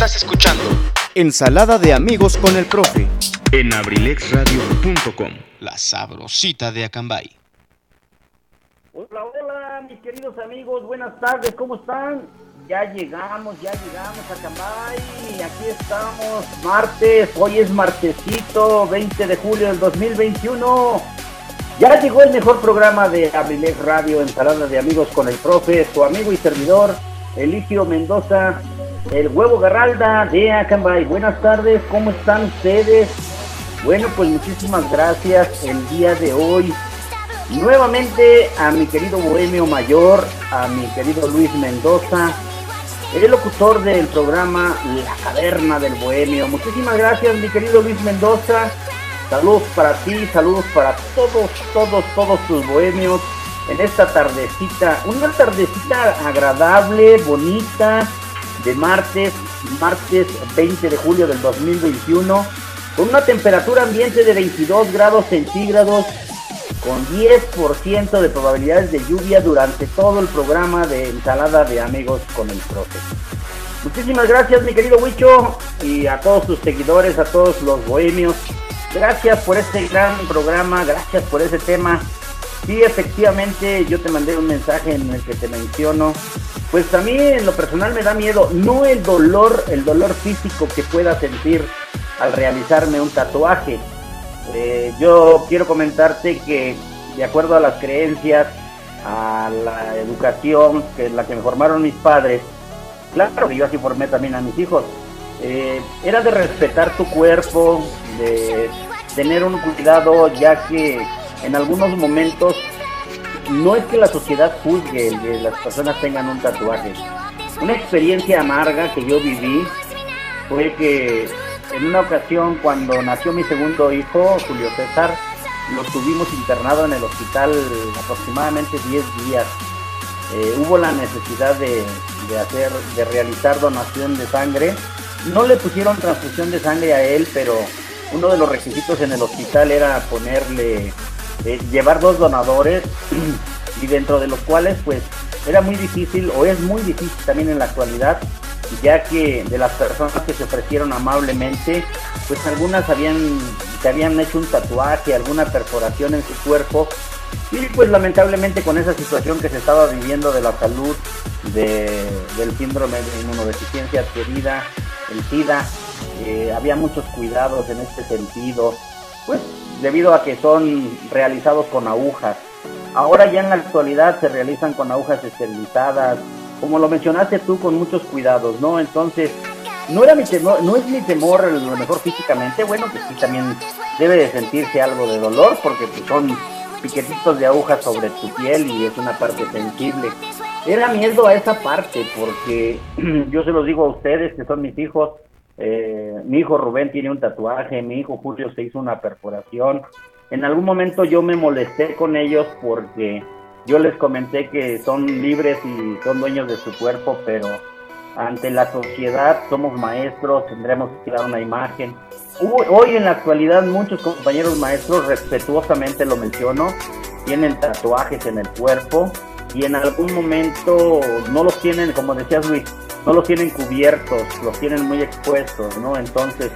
Estás escuchando Ensalada de amigos con el profe. en abrilexradio.com. La sabrosita de Acambay. Hola, hola, mis queridos amigos, buenas tardes, ¿cómo están? Ya llegamos, ya llegamos a Cambay, aquí estamos, martes, hoy es martesito, 20 de julio del 2021. Ya llegó el mejor programa de Abrilex Radio, Ensalada de Amigos con el Profe, su amigo y servidor, Eligio Mendoza, el huevo Garralda de Acambay. Buenas tardes, ¿cómo están ustedes? Bueno, pues muchísimas gracias el día de hoy. Nuevamente a mi querido Bohemio Mayor, a mi querido Luis Mendoza, el locutor del programa La Caverna del Bohemio. Muchísimas gracias, mi querido Luis Mendoza. Saludos para ti, saludos para todos, todos, todos tus bohemios en esta tardecita, una tardecita agradable, bonita, de martes, martes 20 de julio del 2021, con una temperatura ambiente de 22 grados centígrados, con 10% de probabilidades de lluvia durante todo el programa de ensalada de amigos con el profe. Muchísimas gracias mi querido Huicho y a todos tus seguidores, a todos los bohemios. Gracias por este gran programa, gracias por ese tema. Sí, efectivamente, yo te mandé un mensaje en el que te menciono. Pues a mí en lo personal me da miedo, no el dolor, el dolor físico que pueda sentir al realizarme un tatuaje. Eh, yo quiero comentarte que de acuerdo a las creencias, a la educación que la que me formaron mis padres, claro que yo así formé también a mis hijos, eh, era de respetar tu cuerpo, de tener un cuidado, ya que en algunos momentos no es que la sociedad juzgue el que las personas tengan un tatuaje. Una experiencia amarga que yo viví fue que en una ocasión cuando nació mi segundo hijo, Julio César, lo tuvimos internado en el hospital aproximadamente 10 días. Eh, hubo la necesidad de, de hacer, de realizar donación de sangre. No le pusieron transfusión de sangre a él, pero uno de los requisitos en el hospital era ponerle, eh, llevar dos donadores y dentro de los cuales pues era muy difícil o es muy difícil también en la actualidad ya que de las personas que se ofrecieron amablemente, pues algunas habían, se habían hecho un tatuaje, alguna perforación en su cuerpo, y pues lamentablemente con esa situación que se estaba viviendo de la salud, de, del síndrome de inmunodeficiencia adquirida, el SIDA, eh, había muchos cuidados en este sentido, pues debido a que son realizados con agujas. Ahora ya en la actualidad se realizan con agujas esterilizadas, como lo mencionaste tú, con muchos cuidados, ¿no? Entonces, no era mi temor, no es mi temor a lo mejor físicamente, bueno, que sí también debe de sentirse algo de dolor, porque pues, son piquetitos de aguja sobre tu piel y es una parte sensible. Era miedo a esa parte, porque yo se los digo a ustedes, que son mis hijos, eh, mi hijo Rubén tiene un tatuaje, mi hijo Julio se hizo una perforación. En algún momento yo me molesté con ellos porque yo les comenté que son libres y son dueños de su cuerpo, pero ante la sociedad somos maestros, tendremos que dar una imagen. Hoy, en la actualidad muchos compañeros maestros, respetuosamente lo menciono, tienen tatuajes en el cuerpo y en algún momento no los tienen, como decías Luis, no los tienen cubiertos, los tienen muy expuestos, ¿no? Entonces,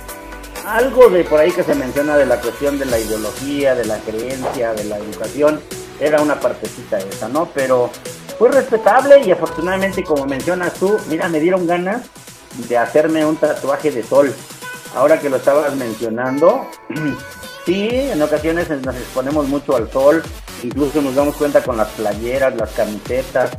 algo de por ahí que se menciona de la cuestión de la ideología, de la creencia, de la educación, era una partecita esa, ¿no? Pero fue respetable y afortunadamente, como mencionas tú, mira, me dieron ganas de hacerme un tatuaje de sol. Ahora que lo estabas mencionando, sí, en ocasiones nos exponemos mucho al sol, incluso nos damos cuenta con las playeras, las camisetas,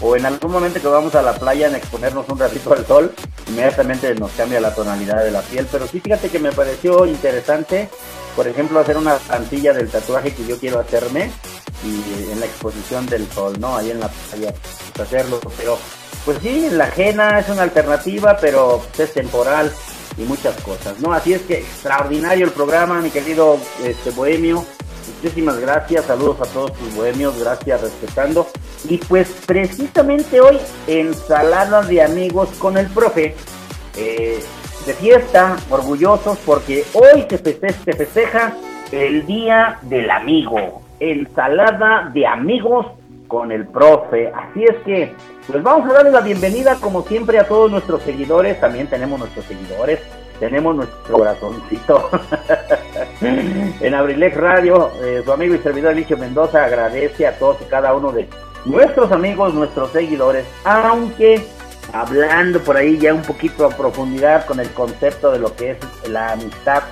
o en algún momento que vamos a la playa en exponernos un ratito al sol, inmediatamente nos cambia la tonalidad de la piel. Pero sí, fíjate que me pareció interesante, por ejemplo, hacer una plantilla del tatuaje que yo quiero hacerme y en la exposición del sol, ¿no? Ahí en la playa, pues, hacerlo. Pero, pues sí, la ajena es una alternativa, pero es temporal y muchas cosas, ¿no? Así es que extraordinario el programa, mi querido este, Bohemio. Muchísimas gracias, saludos a todos tus bohemios, gracias, respetando. Y pues precisamente hoy, ensalada de amigos con el profe, eh, de fiesta, orgullosos, porque hoy se se festeja el Día del Amigo. Ensalada de amigos con el profe. Así es que, pues vamos a darle la bienvenida como siempre a todos nuestros seguidores. También tenemos nuestros seguidores tenemos nuestro corazoncito. en Abrilex Radio, eh, su amigo y servidor Alicio Mendoza agradece a todos y cada uno de nuestros amigos, nuestros seguidores, aunque hablando por ahí ya un poquito a profundidad con el concepto de lo que es la amistad,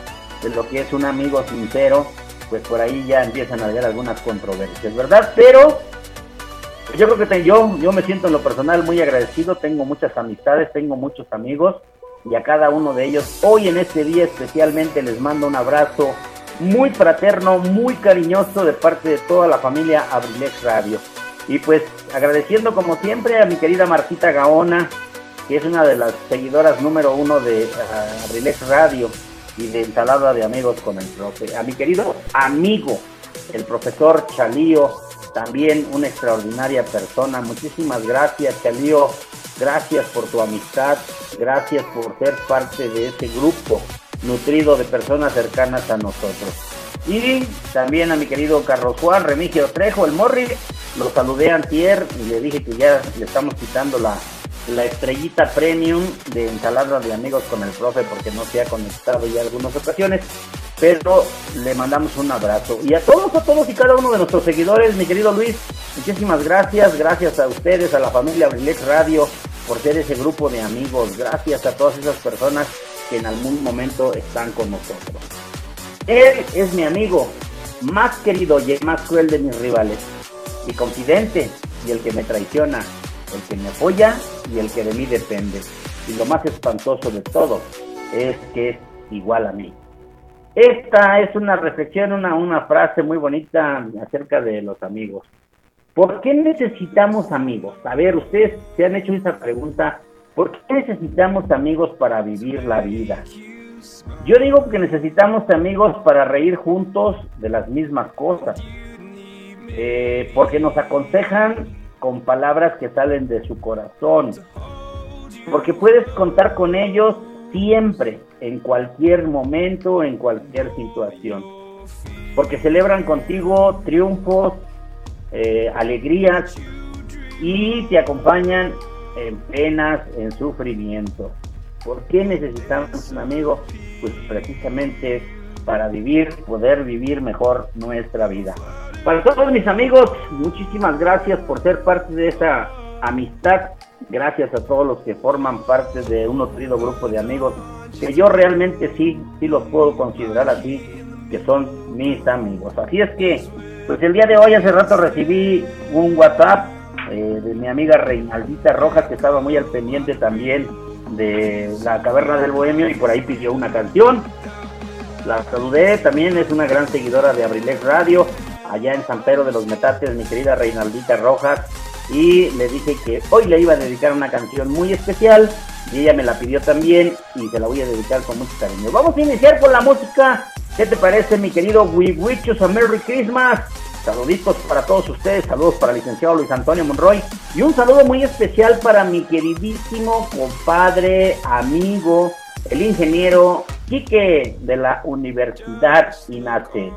de lo que es un amigo sincero, pues por ahí ya empiezan a haber algunas controversias, ¿verdad? Pero yo creo que yo, yo me siento en lo personal muy agradecido, tengo muchas amistades, tengo muchos amigos y a cada uno de ellos. Hoy en este día especialmente les mando un abrazo muy fraterno, muy cariñoso de parte de toda la familia Abrilex Radio. Y pues agradeciendo como siempre a mi querida Martita Gaona, que es una de las seguidoras número uno de uh, Abrilex Radio y de Ensalada de Amigos con el Profe. A mi querido amigo, el profesor Chalío, también una extraordinaria persona. Muchísimas gracias, Chalío, Gracias por tu amistad, gracias por ser parte de este grupo nutrido de personas cercanas a nosotros. Y también a mi querido Carlos Juan Remigio Trejo, el Morri, lo saludé antier y le dije que ya le estamos quitando la, la estrellita premium de ensalada de amigos con el profe porque no se ha conectado ya algunas ocasiones pero le mandamos un abrazo. Y a todos, a todos y cada uno de nuestros seguidores, mi querido Luis, muchísimas gracias, gracias a ustedes, a la familia Abrilex Radio, por ser ese grupo de amigos, gracias a todas esas personas que en algún momento están con nosotros. Él es mi amigo, más querido y más cruel de mis rivales, mi confidente y el que me traiciona, el que me apoya y el que de mí depende. Y lo más espantoso de todo es que es igual a mí. Esta es una reflexión, una, una frase muy bonita acerca de los amigos. ¿Por qué necesitamos amigos? A ver, ustedes se han hecho esa pregunta. ¿Por qué necesitamos amigos para vivir la vida? Yo digo que necesitamos amigos para reír juntos de las mismas cosas. Eh, porque nos aconsejan con palabras que salen de su corazón. Porque puedes contar con ellos siempre, en cualquier momento, en cualquier situación. Porque celebran contigo triunfos, eh, alegrías y te acompañan en penas, en sufrimiento. ¿Por qué necesitamos un amigo? Pues precisamente para vivir, poder vivir mejor nuestra vida. Para todos mis amigos, muchísimas gracias por ser parte de esa amistad gracias a todos los que forman parte de un nutrido grupo de amigos, que yo realmente sí, sí los puedo considerar así, que son mis amigos. Así es que, pues el día de hoy, hace rato recibí un WhatsApp eh, de mi amiga Reinaldita Rojas, que estaba muy al pendiente también de la caverna del bohemio y por ahí pidió una canción. La saludé, también es una gran seguidora de Abrilex Radio, allá en San Pedro de los Metates, mi querida Reinaldita Rojas y le dije que hoy le iba a dedicar una canción muy especial y ella me la pidió también y se la voy a dedicar con mucho cariño. Vamos a iniciar con la música. ¿Qué te parece, mi querido We Wish You a Merry Christmas? Saluditos para todos ustedes, saludos para el licenciado Luis Antonio Monroy y un saludo muy especial para mi queridísimo compadre, amigo, el ingeniero Quique de la Universidad INACE.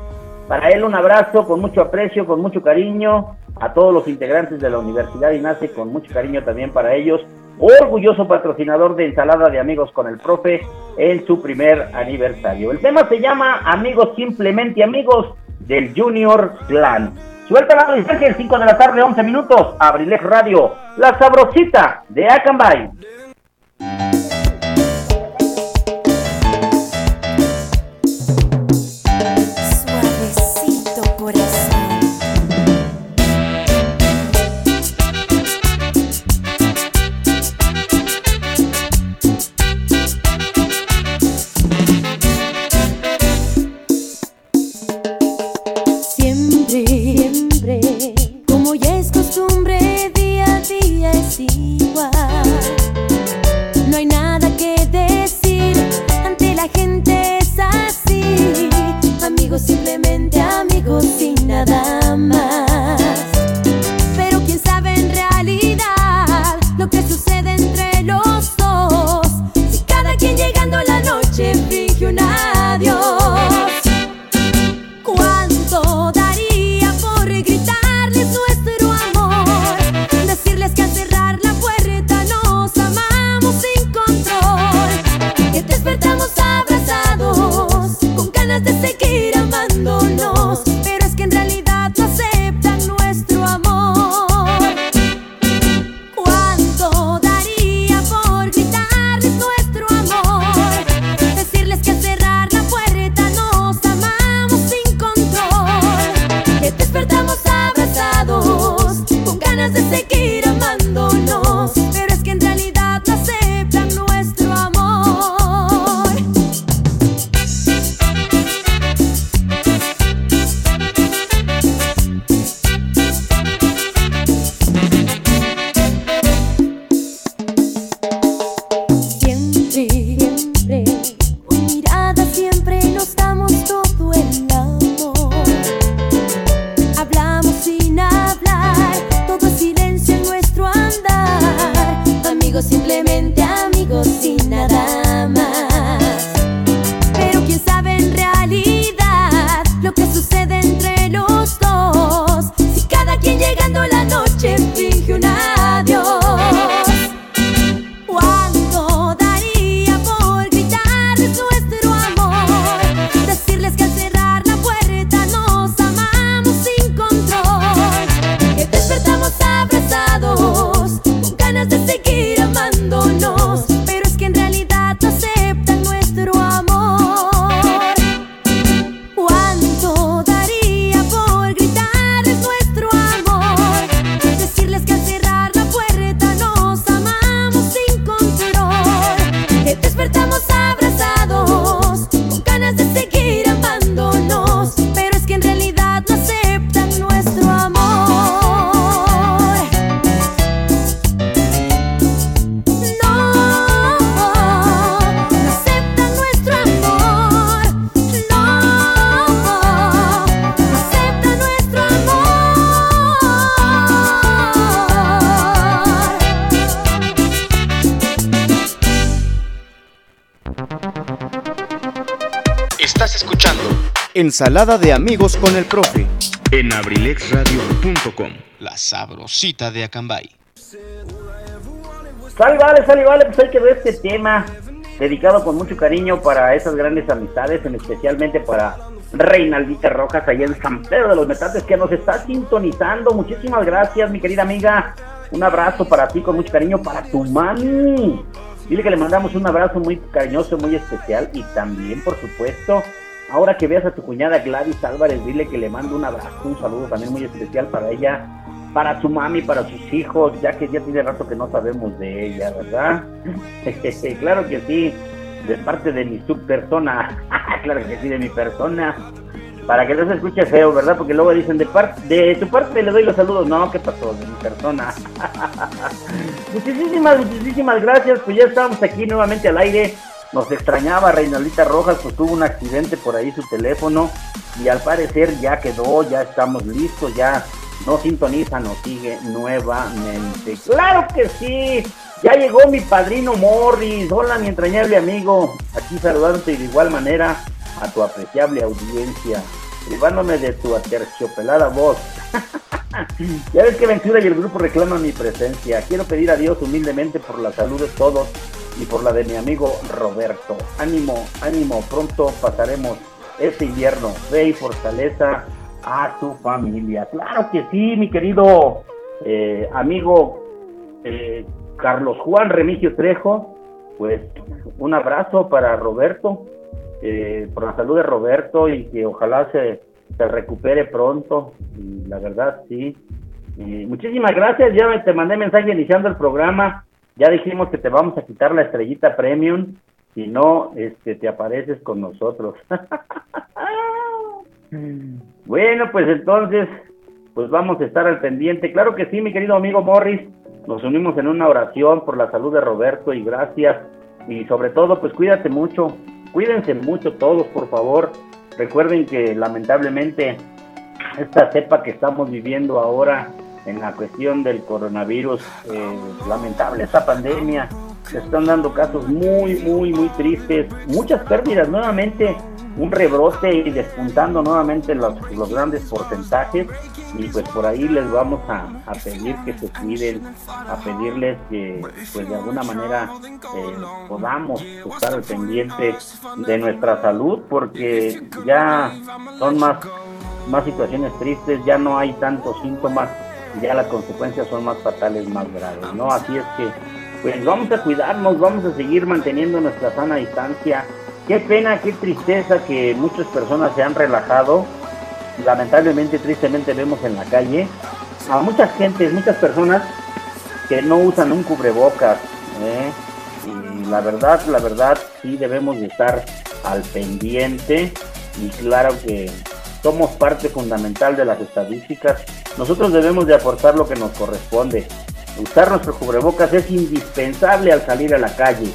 Para él un abrazo con mucho aprecio, con mucho cariño a todos los integrantes de la Universidad INACE, con mucho cariño también para ellos. Orgulloso patrocinador de Ensalada de Amigos con el Profe en su primer aniversario. El tema se llama Amigos Simplemente Amigos del Junior Clan. Suelta la el 5 de la tarde, 11 minutos. Abrilex Radio, la sabrosita de Acambay. Ensalada de amigos con el profe. en abrilexradio.com. La sabrosita de Acambay. Sale, vale, sale, vale, pues hay que ver este tema dedicado con mucho cariño para esas grandes amistades, en especialmente para Reinaldita Rojas allá en San Pedro de los Metates que nos está sintonizando. Muchísimas gracias, mi querida amiga. Un abrazo para ti con mucho cariño, para tu mami. Dile que le mandamos un abrazo muy cariñoso, muy especial y también, por supuesto, ahora que veas a tu cuñada Gladys Álvarez, dile que le mando un abrazo, un saludo también muy especial para ella, para su mami, para sus hijos, ya que ya tiene rato que no sabemos de ella, ¿verdad? claro que sí, de parte de mi subpersona, claro que sí, de mi persona, para que no se escuche feo, ¿verdad? Porque luego dicen, de, parte de tu parte le doy los saludos, no, ¿qué pasó? De mi persona. muchísimas, muchísimas gracias, pues ya estamos aquí nuevamente al aire. Nos extrañaba Reinaldita Rojas, pues tuvo un accidente por ahí su teléfono y al parecer ya quedó, ya estamos listos, ya no sintoniza, nos sigue nuevamente. ¡Claro que sí! Ya llegó mi padrino Morris. Hola, mi entrañable amigo. Aquí saludándote de igual manera a tu apreciable audiencia, privándome de tu aterciopelada voz. ya ves que Ventura y el grupo reclaman mi presencia. Quiero pedir a Dios humildemente por la salud de todos y por la de mi amigo Roberto. Ánimo, ánimo, pronto pasaremos este invierno. Fe y fortaleza a tu familia. Claro que sí, mi querido eh, amigo eh, Carlos Juan Remigio Trejo. Pues un abrazo para Roberto, eh, por la salud de Roberto y que ojalá se, se recupere pronto. Y la verdad, sí. Y muchísimas gracias. Ya te mandé mensaje iniciando el programa. Ya dijimos que te vamos a quitar la estrellita premium. Si no, este, te apareces con nosotros. bueno, pues entonces, pues vamos a estar al pendiente. Claro que sí, mi querido amigo Morris. Nos unimos en una oración por la salud de Roberto y gracias. Y sobre todo, pues cuídate mucho. Cuídense mucho todos, por favor. Recuerden que lamentablemente esta cepa que estamos viviendo ahora en la cuestión del coronavirus, eh, lamentable esta pandemia, se están dando casos muy, muy, muy tristes, muchas pérdidas nuevamente, un rebrote y despuntando nuevamente los, los grandes porcentajes. Y pues por ahí les vamos a, pedir que se cuiden, a pedirles que pues de alguna manera eh, podamos estar al pendiente de nuestra salud porque ya son más más situaciones tristes, ya no hay tantos síntomas, ya las consecuencias son más fatales, más graves, ¿no? Así es que, pues vamos a cuidarnos, vamos a seguir manteniendo nuestra sana distancia. Qué pena, qué tristeza que muchas personas se han relajado. Lamentablemente, tristemente vemos en la calle a muchas gentes, muchas personas que no usan un cubrebocas, ¿eh? Y la verdad, la verdad, sí debemos de estar al pendiente y claro que somos parte fundamental de las estadísticas. Nosotros debemos de aportar lo que nos corresponde. Usar nuestro cubrebocas es indispensable al salir a la calle.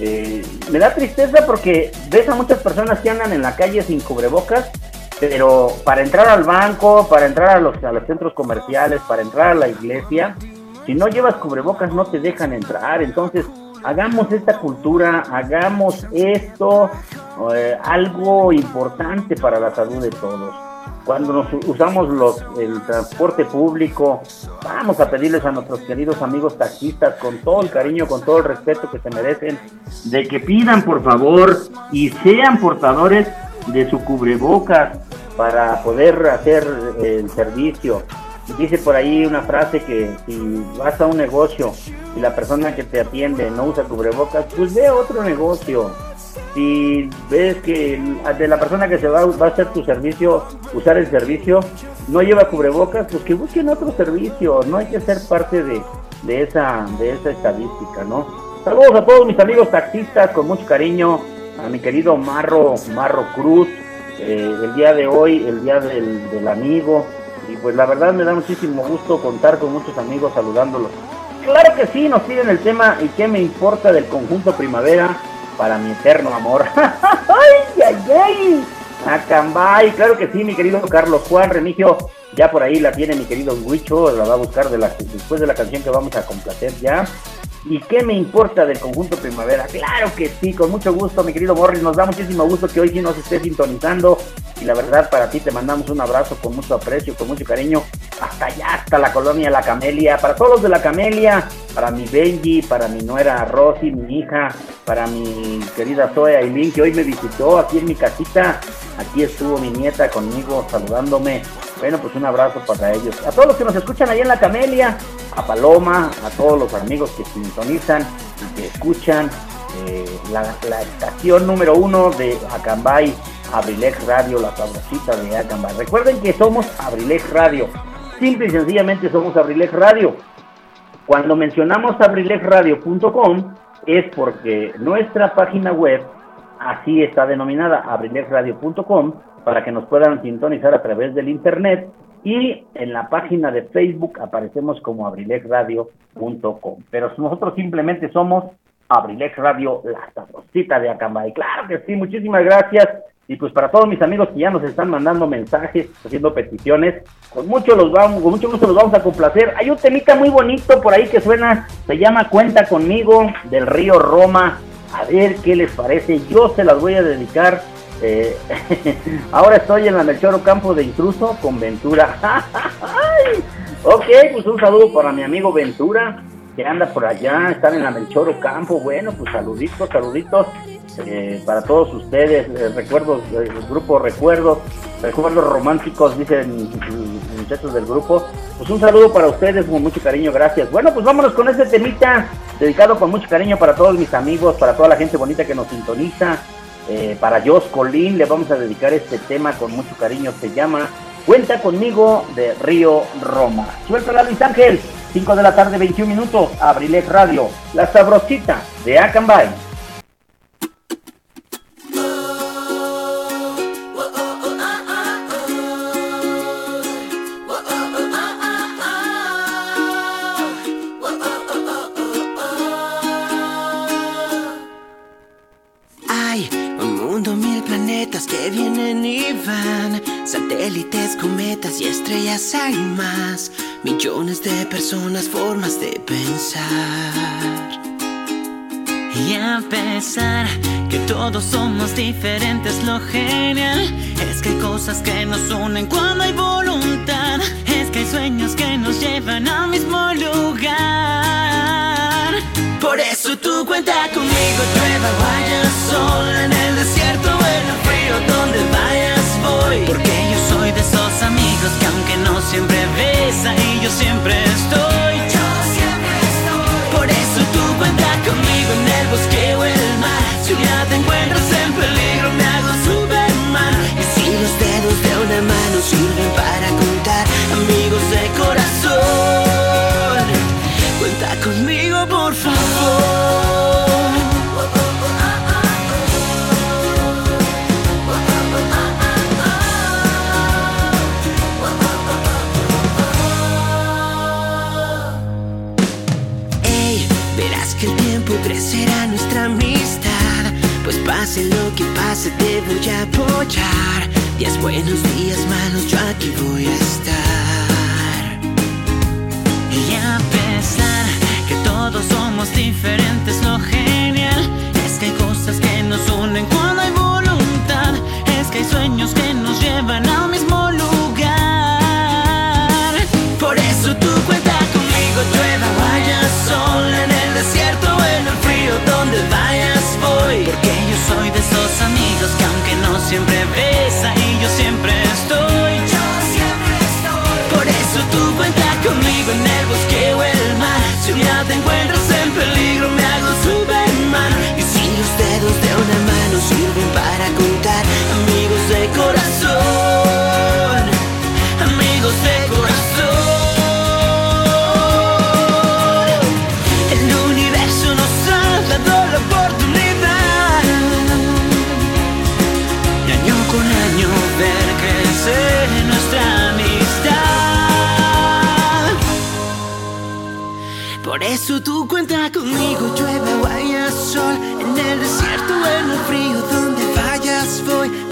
Eh, me da tristeza porque ves a muchas personas que andan en la calle sin cubrebocas, pero para entrar al banco, para entrar a los, a los centros comerciales, para entrar a la iglesia, si no llevas cubrebocas no te dejan entrar. Entonces, hagamos esta cultura, hagamos esto eh, algo importante para la salud de todos. Cuando nos usamos los, el transporte público, vamos a pedirles a nuestros queridos amigos taxistas, con todo el cariño, con todo el respeto que se merecen, de que pidan por favor y sean portadores de su cubrebocas para poder hacer el servicio. Dice por ahí una frase que si vas a un negocio y la persona que te atiende no usa cubrebocas, pues ve a otro negocio. Si ves que de la persona que se va, va a hacer tu servicio, usar el servicio, no lleva cubrebocas, pues que busquen otro servicio. No hay que ser parte de, de esa, de esa estadística, ¿no? Saludos a todos mis amigos taxistas, con mucho cariño, a mi querido Marro, Marro Cruz, eh, el día de hoy, el día del, del amigo, y pues la verdad me da muchísimo gusto contar con muchos amigos saludándolos. Claro que sí, nos piden el tema y qué me importa del conjunto primavera para mi eterno amor. ¡Ay, ay, ay! Acambay, claro que sí, mi querido Carlos Juan Remigio, ya por ahí la tiene mi querido Huicho, la va a buscar después de la canción que vamos a complacer ya. ¿Y qué me importa del conjunto primavera? Claro que sí, con mucho gusto, mi querido Morris. Nos da muchísimo gusto que hoy sí nos esté sintonizando. Y la verdad, para ti te mandamos un abrazo con mucho aprecio, con mucho cariño. Hasta allá, hasta la colonia La Camelia. Para todos los de La Camelia, para mi Benji, para mi nuera Rosy, mi hija, para mi querida Zoe Aileen, que hoy me visitó aquí en mi casita. Aquí estuvo mi nieta conmigo saludándome. Bueno, pues un abrazo para ellos. A todos los que nos escuchan ahí en La Camelia, a Paloma, a todos los amigos que sintonizan y que escuchan eh, la, estación número uno de Acambay, Abrilex Radio, la sabrosita de Acambay. Recuerden que somos Abrilex Radio. Simple y sencillamente somos Abrilex Radio. Cuando mencionamos abrilexradio.com es porque nuestra página web así está denominada abrilexradio.com para que nos puedan sintonizar a través del internet y en la página de Facebook aparecemos como abrilexradio.com. Pero nosotros simplemente somos Abrilex Radio, la sabrosita de Acambay. Claro que sí, muchísimas gracias. Y pues para todos mis amigos que ya nos están mandando mensajes, haciendo peticiones, con mucho los vamos, con mucho gusto los vamos a complacer. Hay un temita muy bonito por ahí que suena, se llama Cuenta conmigo del río Roma. A ver qué les parece. Yo se las voy a dedicar eh, ahora estoy en la Melchoro Campo de Intruso con Ventura. ok, pues un saludo para mi amigo Ventura, que anda por allá, están en la Melchoro Campo. Bueno, pues saluditos, saluditos eh, para todos ustedes. Eh, recuerdos, el grupo Recuerdos, recuerdos románticos, dicen muchachos del grupo. Pues un saludo para ustedes con mucho cariño, gracias. Bueno, pues vámonos con este temita dedicado con mucho cariño para todos mis amigos, para toda la gente bonita que nos sintoniza. Eh, para Jos Colín le vamos a dedicar este tema con mucho cariño. Se llama Cuenta conmigo de Río Roma. Suelta Luis Ángel, 5 de la tarde, 21 minutos, Abrilex Radio, la sabrosita de Acambay. Satélites, cometas y estrellas hay más, millones de personas, formas de pensar. Y a pesar que todos somos diferentes, lo genial es que hay cosas que nos unen cuando hay voluntad, es que hay sueños que nos llevan al mismo lugar. Por eso tú cuenta conmigo, llueva, vaya sol en el desierto, en el donde vayas Porque yo soy de esos amigos que aunque no siempre ves, ahí yo siempre estoy. Pase lo que pase, te voy a apoyar. Días buenos, días malos, yo aquí voy a estar. Y a pesar que todos somos diferentes, lo genial es que hay cosas que nos unen cuando hay voluntad. Es que hay sueños que nos llevan al mismo lugar. Por eso tú cuenta conmigo, llueva, vaya sol en el desierto donde vayas voy. Porque yo soy de esos amigos que aunque no siempre ves,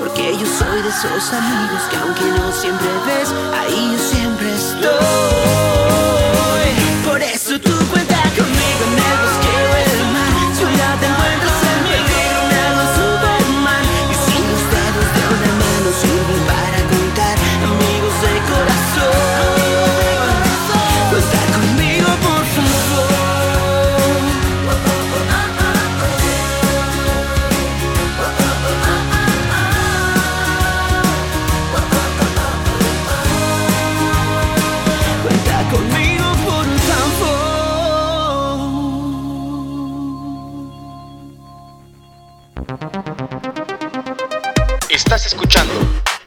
Porque yo soy de esos amigos que aunque no siempre ves, ahí yo siempre estoy.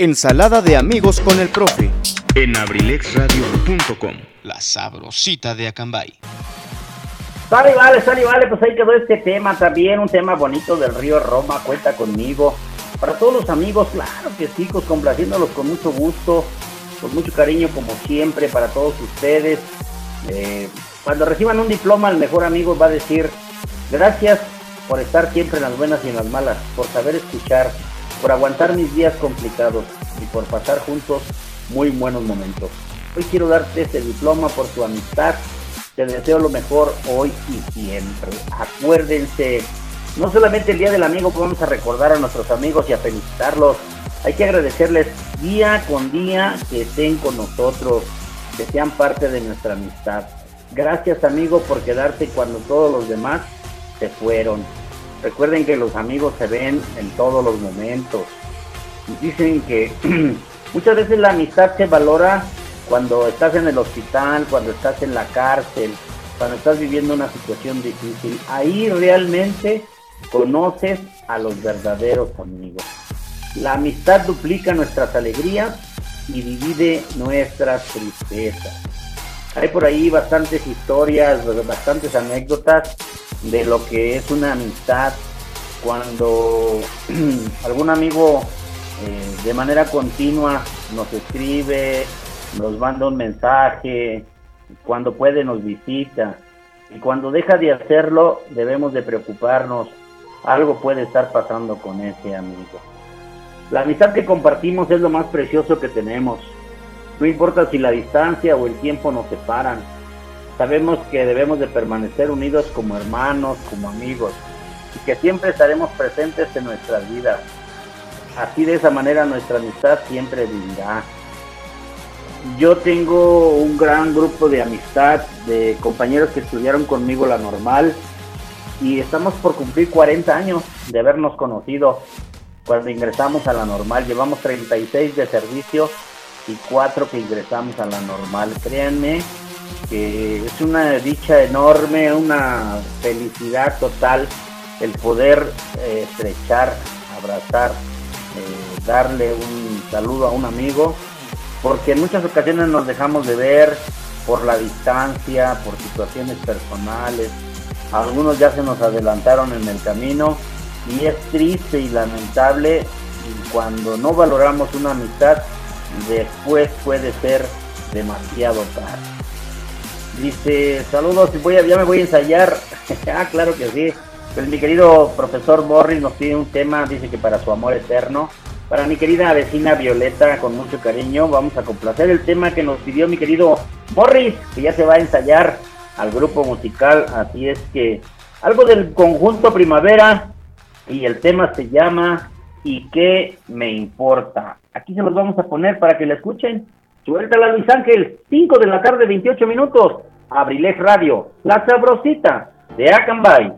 Ensalada de amigos con el profe. en abrilexradio.com, la sabrosita de Acambay. Sale, vale, sale, vale, pues ahí quedó este tema también, un tema bonito del río Roma, cuenta conmigo. Para todos los amigos, claro que sí, pues complaciéndolos con mucho gusto, con mucho cariño como siempre para todos ustedes. Eh, cuando reciban un diploma, el mejor amigo va a decir, gracias por estar siempre en las buenas y en las malas, por saber escuchar, por aguantar mis días complicados y por pasar juntos muy buenos momentos. Hoy quiero darte este diploma por tu amistad. Te deseo lo mejor hoy y siempre. Acuérdense, no solamente el Día del Amigo vamos a recordar a nuestros amigos y a felicitarlos, hay que agradecerles día con día que estén con nosotros, que sean parte de nuestra amistad. Gracias amigo por quedarte cuando todos los demás se fueron. Recuerden que los amigos se ven en todos los momentos. Dicen que muchas veces la amistad se valora cuando estás en el hospital, cuando estás en la cárcel, cuando estás viviendo una situación difícil. Ahí realmente conoces a los verdaderos amigos. La amistad duplica nuestras alegrías y divide nuestras tristezas. Hay por ahí bastantes historias, bastantes anécdotas de lo que es una amistad cuando algún amigo eh, de manera continua nos escribe, nos manda un mensaje, cuando puede nos visita y cuando deja de hacerlo debemos de preocuparnos, algo puede estar pasando con ese amigo. La amistad que compartimos es lo más precioso que tenemos. No importa si la distancia o el tiempo nos separan. Sabemos que debemos de permanecer unidos como hermanos, como amigos, y que siempre estaremos presentes en nuestras vidas. Así de esa manera nuestra amistad siempre vivirá. Yo tengo un gran grupo de amistad, de compañeros que estudiaron conmigo la normal, y estamos por cumplir 40 años de habernos conocido cuando ingresamos a la normal. Llevamos 36 de servicio y 4 que ingresamos a la normal. Créanme que es una dicha enorme, una felicidad total el poder eh, estrechar, abrazar, eh, darle un saludo a un amigo, porque en muchas ocasiones nos dejamos de ver por la distancia, por situaciones personales, algunos ya se nos adelantaron en el camino y es triste y lamentable cuando no valoramos una amistad, después puede ser demasiado tarde. Dice, saludos, ya me voy a ensayar. ah, claro que sí. Pues mi querido profesor Morris nos pide un tema, dice que para su amor eterno. Para mi querida vecina Violeta, con mucho cariño, vamos a complacer el tema que nos pidió mi querido Morris, que ya se va a ensayar al grupo musical. Así es que algo del conjunto Primavera y el tema se llama ¿Y qué me importa? Aquí se los vamos a poner para que la escuchen. Suéltala Luis Ángel, 5 de la tarde, 28 minutos. Abrilex Radio, la sabrosita de Acambay.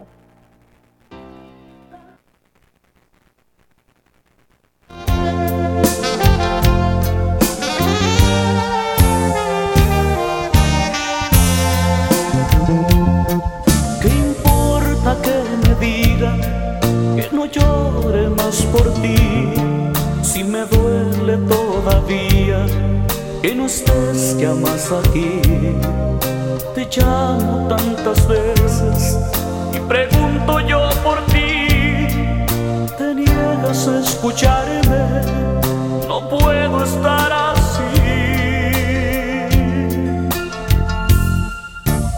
Que no estés ya más aquí. Te llamo tantas veces y pregunto yo por ti. Te niegas a escucharme, no puedo estar así.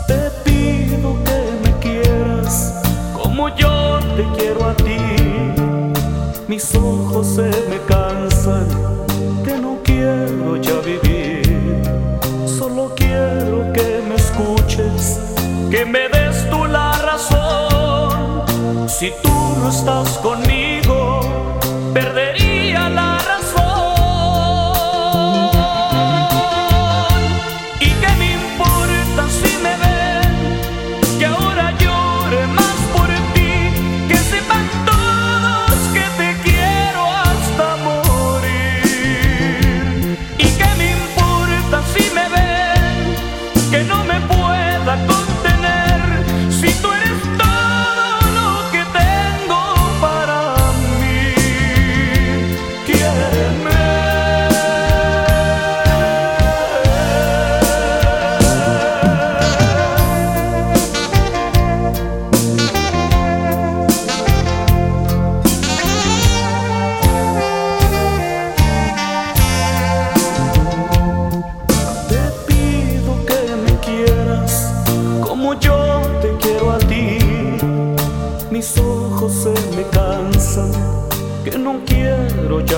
Te pido que me quieras como yo te quiero a ti. Mis ojos se me cansan, que no quiero ya vivir. Si tú no estás conmigo, perdería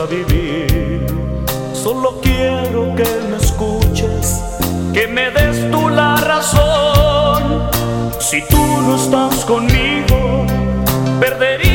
vivir. Solo quiero que me escuches, que me des tú la razón. Si tú no estás conmigo, perdería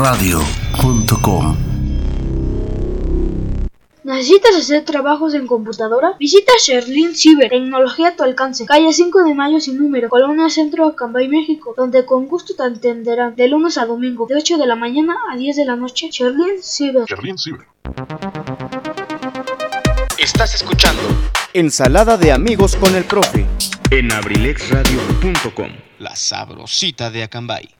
abrilexradio.com ¿Necesitas hacer trabajos en computadora? Visita Sherlin Cyber, tecnología a tu alcance, calle 5 de Mayo sin número, Colonia Centro, Acambay, México, donde con gusto te atenderán de lunes a domingo, de 8 de la mañana a 10 de la noche. Sherlin Cyber. Sherlin Cyber. Estás escuchando Ensalada de amigos con el profe en abrilexradio.com, la sabrosita de Acambay.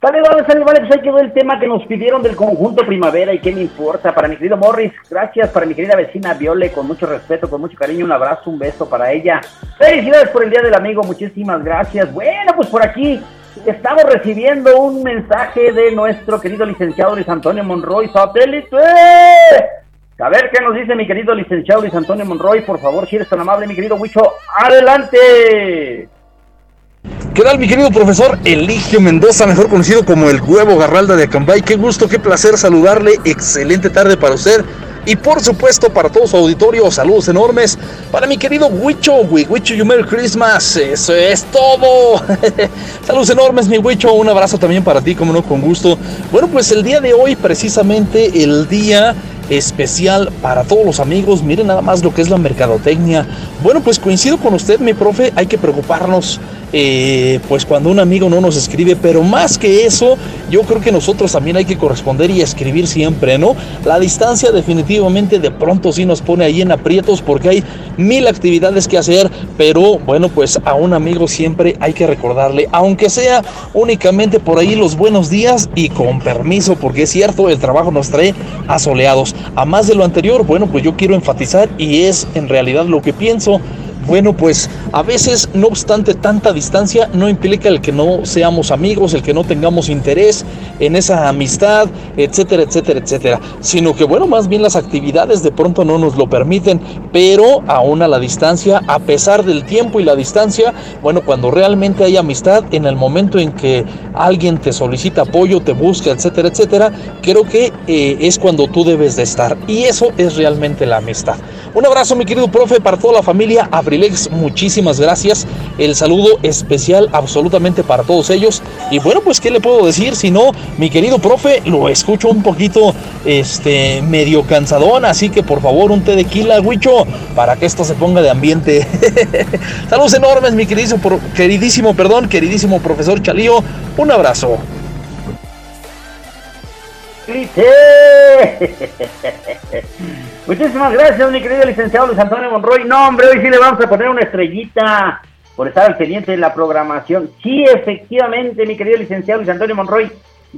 Sale, vale, sale, vale, pues ahí quedó el tema que nos pidieron del conjunto Primavera y qué me importa. Para mi querido Morris, gracias. Para mi querida vecina Viole, con mucho respeto, con mucho cariño, un abrazo, un beso para ella. Felicidades por el Día del Amigo, muchísimas gracias. Bueno, pues por aquí estamos recibiendo un mensaje de nuestro querido licenciado Luis Antonio Monroy, satélite. A ver qué nos dice mi querido licenciado Luis Antonio Monroy, por favor, si eres tan amable, mi querido Huicho, adelante. ¿Qué tal, mi querido profesor Eligio Mendoza, mejor conocido como el huevo Garralda de Acambay? Qué gusto, qué placer saludarle. Excelente tarde para usted. Y por supuesto, para todo su auditorio, saludos enormes. Para mi querido Huicho, Huicho, you Merry Christmas. Eso es todo. saludos enormes, mi Huicho. Un abrazo también para ti, como no, con gusto. Bueno, pues el día de hoy, precisamente el día especial para todos los amigos. Miren nada más lo que es la mercadotecnia. Bueno, pues coincido con usted, mi profe. Hay que preocuparnos eh, pues cuando un amigo no nos escribe, pero más que eso, yo creo que nosotros también hay que corresponder y escribir siempre, ¿no? La distancia definitivamente de pronto sí nos pone ahí en aprietos porque hay mil actividades que hacer, pero bueno, pues a un amigo siempre hay que recordarle, aunque sea únicamente por ahí los buenos días y con permiso, porque es cierto, el trabajo nos trae asoleados. A más de lo anterior, bueno, pues yo quiero enfatizar y es en realidad lo que pienso bueno, pues a veces, no obstante tanta distancia, no implica el que no seamos amigos, el que no tengamos interés en esa amistad, etcétera, etcétera, etcétera. Sino que, bueno, más bien las actividades de pronto no nos lo permiten, pero aún a la distancia, a pesar del tiempo y la distancia, bueno, cuando realmente hay amistad, en el momento en que alguien te solicita apoyo, te busca, etcétera, etcétera, creo que eh, es cuando tú debes de estar. Y eso es realmente la amistad. Un abrazo, mi querido profe, para toda la familia. Abrilex, muchísimas gracias. El saludo especial absolutamente para todos ellos. Y bueno, pues, ¿qué le puedo decir? Si no, mi querido profe, lo escucho un poquito, este, medio cansadón. Así que, por favor, un té de quila, Huicho, para que esto se ponga de ambiente. Saludos enormes, mi queridísimo, queridísimo, perdón, queridísimo profesor Chalío. Un abrazo. Muchísimas gracias, mi querido licenciado Luis Antonio Monroy. No, hombre, hoy sí le vamos a poner una estrellita por estar al pendiente de la programación. Sí, efectivamente, mi querido licenciado Luis Antonio Monroy,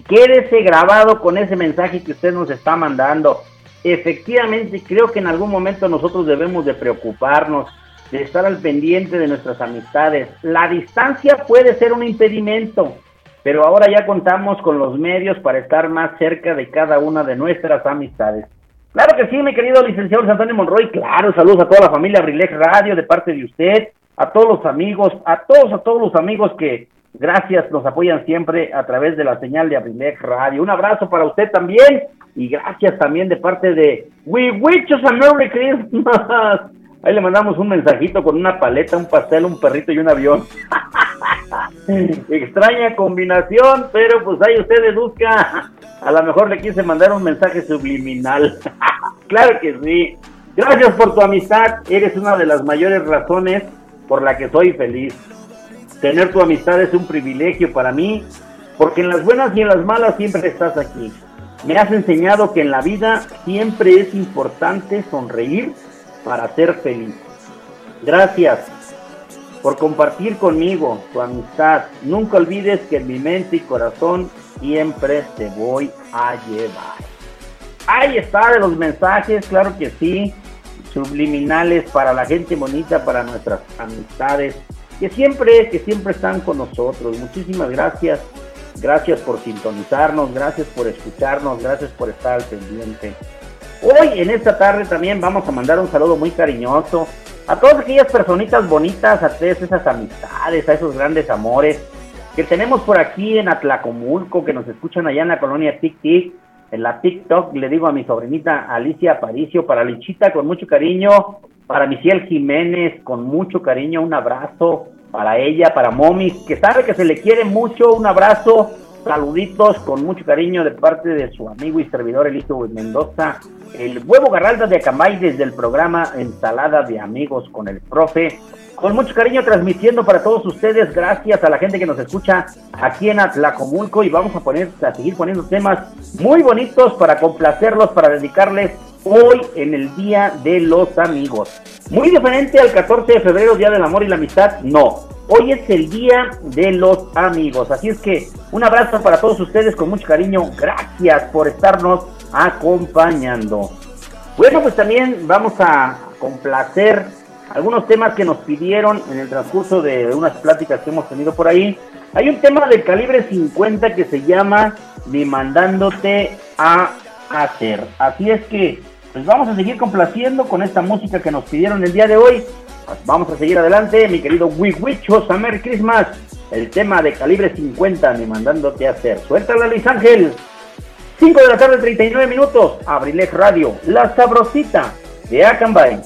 quédese grabado con ese mensaje que usted nos está mandando. Efectivamente, creo que en algún momento nosotros debemos de preocuparnos, de estar al pendiente de nuestras amistades. La distancia puede ser un impedimento, pero ahora ya contamos con los medios para estar más cerca de cada una de nuestras amistades. Claro que sí, mi querido licenciado Antonio Monroy. Claro, saludos a toda la familia Abrilex Radio de parte de usted, a todos los amigos, a todos, a todos los amigos que gracias nos apoyan siempre a través de la señal de Abrilex Radio. Un abrazo para usted también y gracias también de parte de We Wish a Merry Christmas. Ahí le mandamos un mensajito con una paleta, un pastel, un perrito y un avión. Extraña combinación, pero pues ahí usted deduzca. A lo mejor le quise mandar un mensaje subliminal. claro que sí. Gracias por tu amistad. Eres una de las mayores razones por la que soy feliz. Tener tu amistad es un privilegio para mí, porque en las buenas y en las malas siempre estás aquí. Me has enseñado que en la vida siempre es importante sonreír para ser feliz. Gracias por compartir conmigo tu amistad. Nunca olvides que en mi mente y corazón siempre te voy a llevar. Ahí está de los mensajes, claro que sí, subliminales para la gente bonita, para nuestras amistades, que siempre, que siempre están con nosotros. Muchísimas gracias. Gracias por sintonizarnos, gracias por escucharnos, gracias por estar al pendiente. Hoy en esta tarde también vamos a mandar un saludo muy cariñoso a todas aquellas personitas bonitas, a todas esas amistades, a esos grandes amores que tenemos por aquí en Atlacomulco, que nos escuchan allá en la colonia Tic Tic, en la TikTok, le digo a mi sobrinita Alicia Aparicio, para Lichita con mucho cariño, para Michelle Jiménez con mucho cariño, un abrazo para ella, para Momis, que sabe que se le quiere mucho, un abrazo Saluditos con mucho cariño de parte de su amigo y servidor Elito Mendoza, el huevo garralda de Acambay desde el programa Ensalada de Amigos con el Profe. Con mucho cariño transmitiendo para todos ustedes, gracias a la gente que nos escucha aquí en Atlacomulco y vamos a poner, a seguir poniendo temas muy bonitos para complacerlos, para dedicarles hoy en el Día de los Amigos. Muy diferente al 14 de febrero, Día del Amor y la Amistad, no. Hoy es el Día de los Amigos. Así es que un abrazo para todos ustedes con mucho cariño. Gracias por estarnos acompañando. Bueno, pues también vamos a complacer algunos temas que nos pidieron en el transcurso de unas pláticas que hemos tenido por ahí. Hay un tema del calibre 50 que se llama Demandándote a hacer. Así es que pues vamos a seguir complaciendo con esta música que nos pidieron el día de hoy. Pues vamos a seguir adelante, mi querido Wiwichos, a Merry Christmas. El tema de calibre 50, me mandándote a hacer. Suéltala, Luis Ángel. 5 de la tarde, 39 minutos. Abrilex Radio, la sabrosita de Acambay.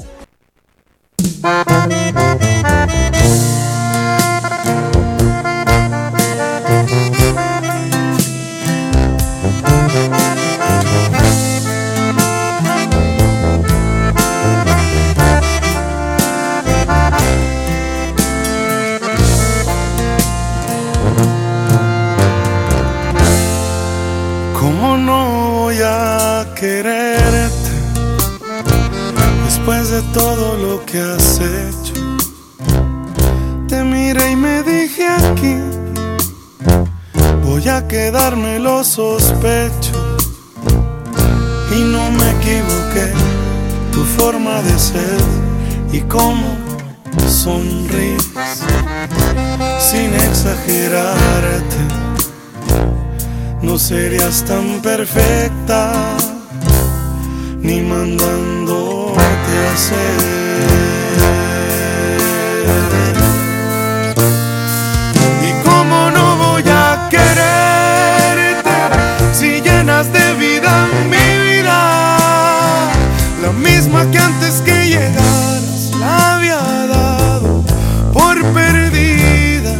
Todo lo que has hecho. Te miré y me dije aquí, voy a quedarme lo sospecho. Y no me equivoqué, tu forma de ser y cómo sonríes sin exagerarte. No serías tan perfecta ni mandándote ¿Y cómo no voy a quererte si llenas de vida mi vida? La misma que antes que llegaras la había dado por perdida.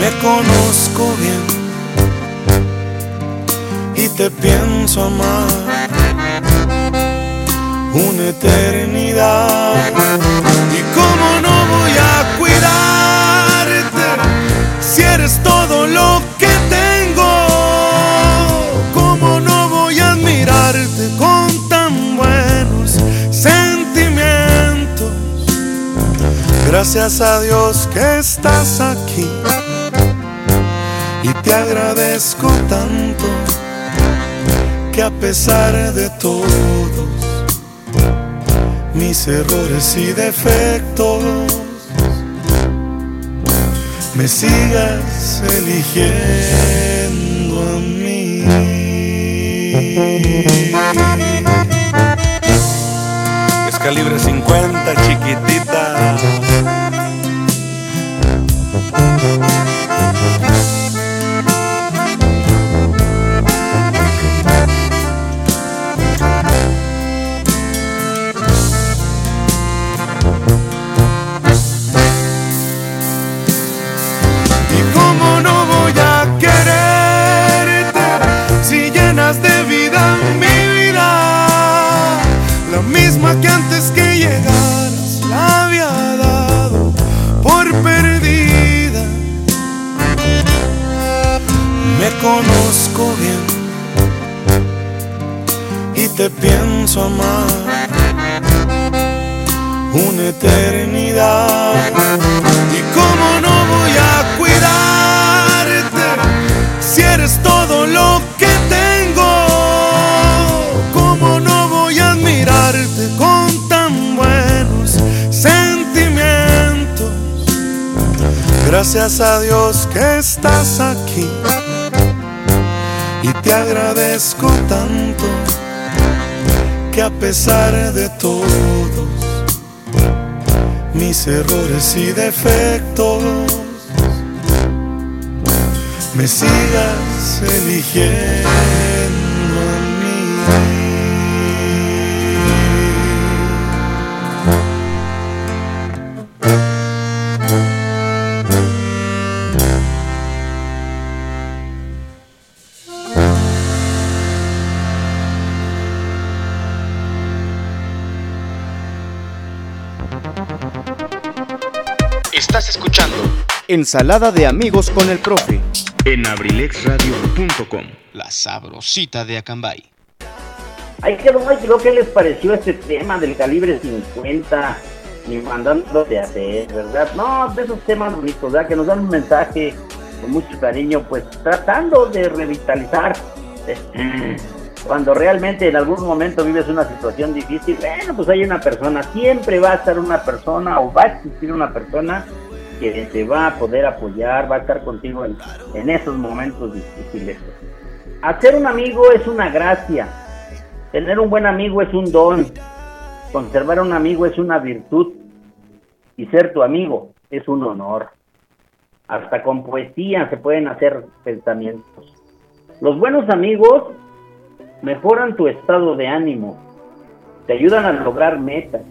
Me conozco bien te pienso amar una eternidad. ¿Y cómo no voy a cuidarte si eres todo lo que tengo? ¿Cómo no voy a admirarte con tan buenos sentimientos? Gracias a Dios que estás aquí y te agradezco tanto que a pesar de todo mis errores y defectos, me sigas eligiendo a mí. Es calibre 50, chiquitita. Gracias a Dios que estás aquí. Y te agradezco tanto que a pesar de todos mis errores y defectos, me sigas eligiendo Ensalada de amigos con el profe. En abrilexradio.com. La sabrosita de Acambay. Ahí quedó, creo que les pareció este tema del calibre 50 y mandándote a hacer, ¿verdad? No, de esos temas bonitos, ¿verdad? Que nos dan un mensaje con mucho cariño, pues tratando de revitalizar. Cuando realmente en algún momento vives una situación difícil, bueno, pues hay una persona, siempre va a estar una persona o va a existir una persona que te va a poder apoyar, va a estar contigo en, esos momentos difíciles. Hacer un amigo es una gracia, tener un buen amigo es un don, conservar un amigo es una virtud y ser tu amigo es un honor. Hasta con poesía se pueden hacer pensamientos. Los buenos amigos mejoran tu estado de ánimo, te ayudan a lograr metas,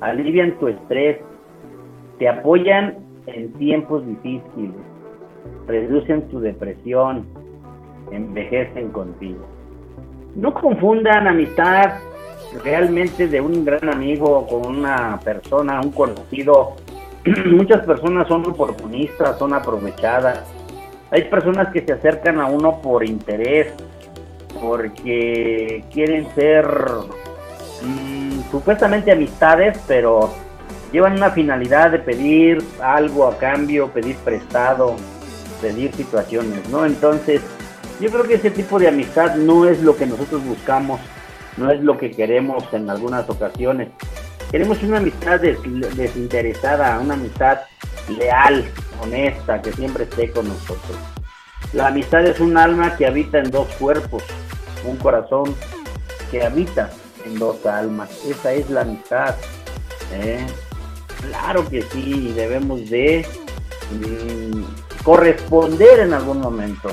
alivian tu estrés, te apoyan en tiempos difíciles, reducen tu depresión, envejecen contigo. No confundan amistad realmente de un gran amigo con una persona, un conocido. Muchas personas son oportunistas, son aprovechadas. Hay personas que se acercan a uno por interés, porque quieren ser mm, supuestamente amistades, pero llevan una finalidad de pedir algo a cambio, pedir prestado, pedir situaciones, ¿no? Entonces, yo creo que ese tipo de amistad no es lo que nosotros buscamos, no es lo que queremos en algunas ocasiones. Queremos una amistad desinteresada, una amistad leal, honesta, que siempre esté con nosotros. La amistad es un alma que habita en dos cuerpos, un corazón que habita en dos almas. Esa es la amistad. ¿eh? Claro que sí, debemos de mm, corresponder en algún momento,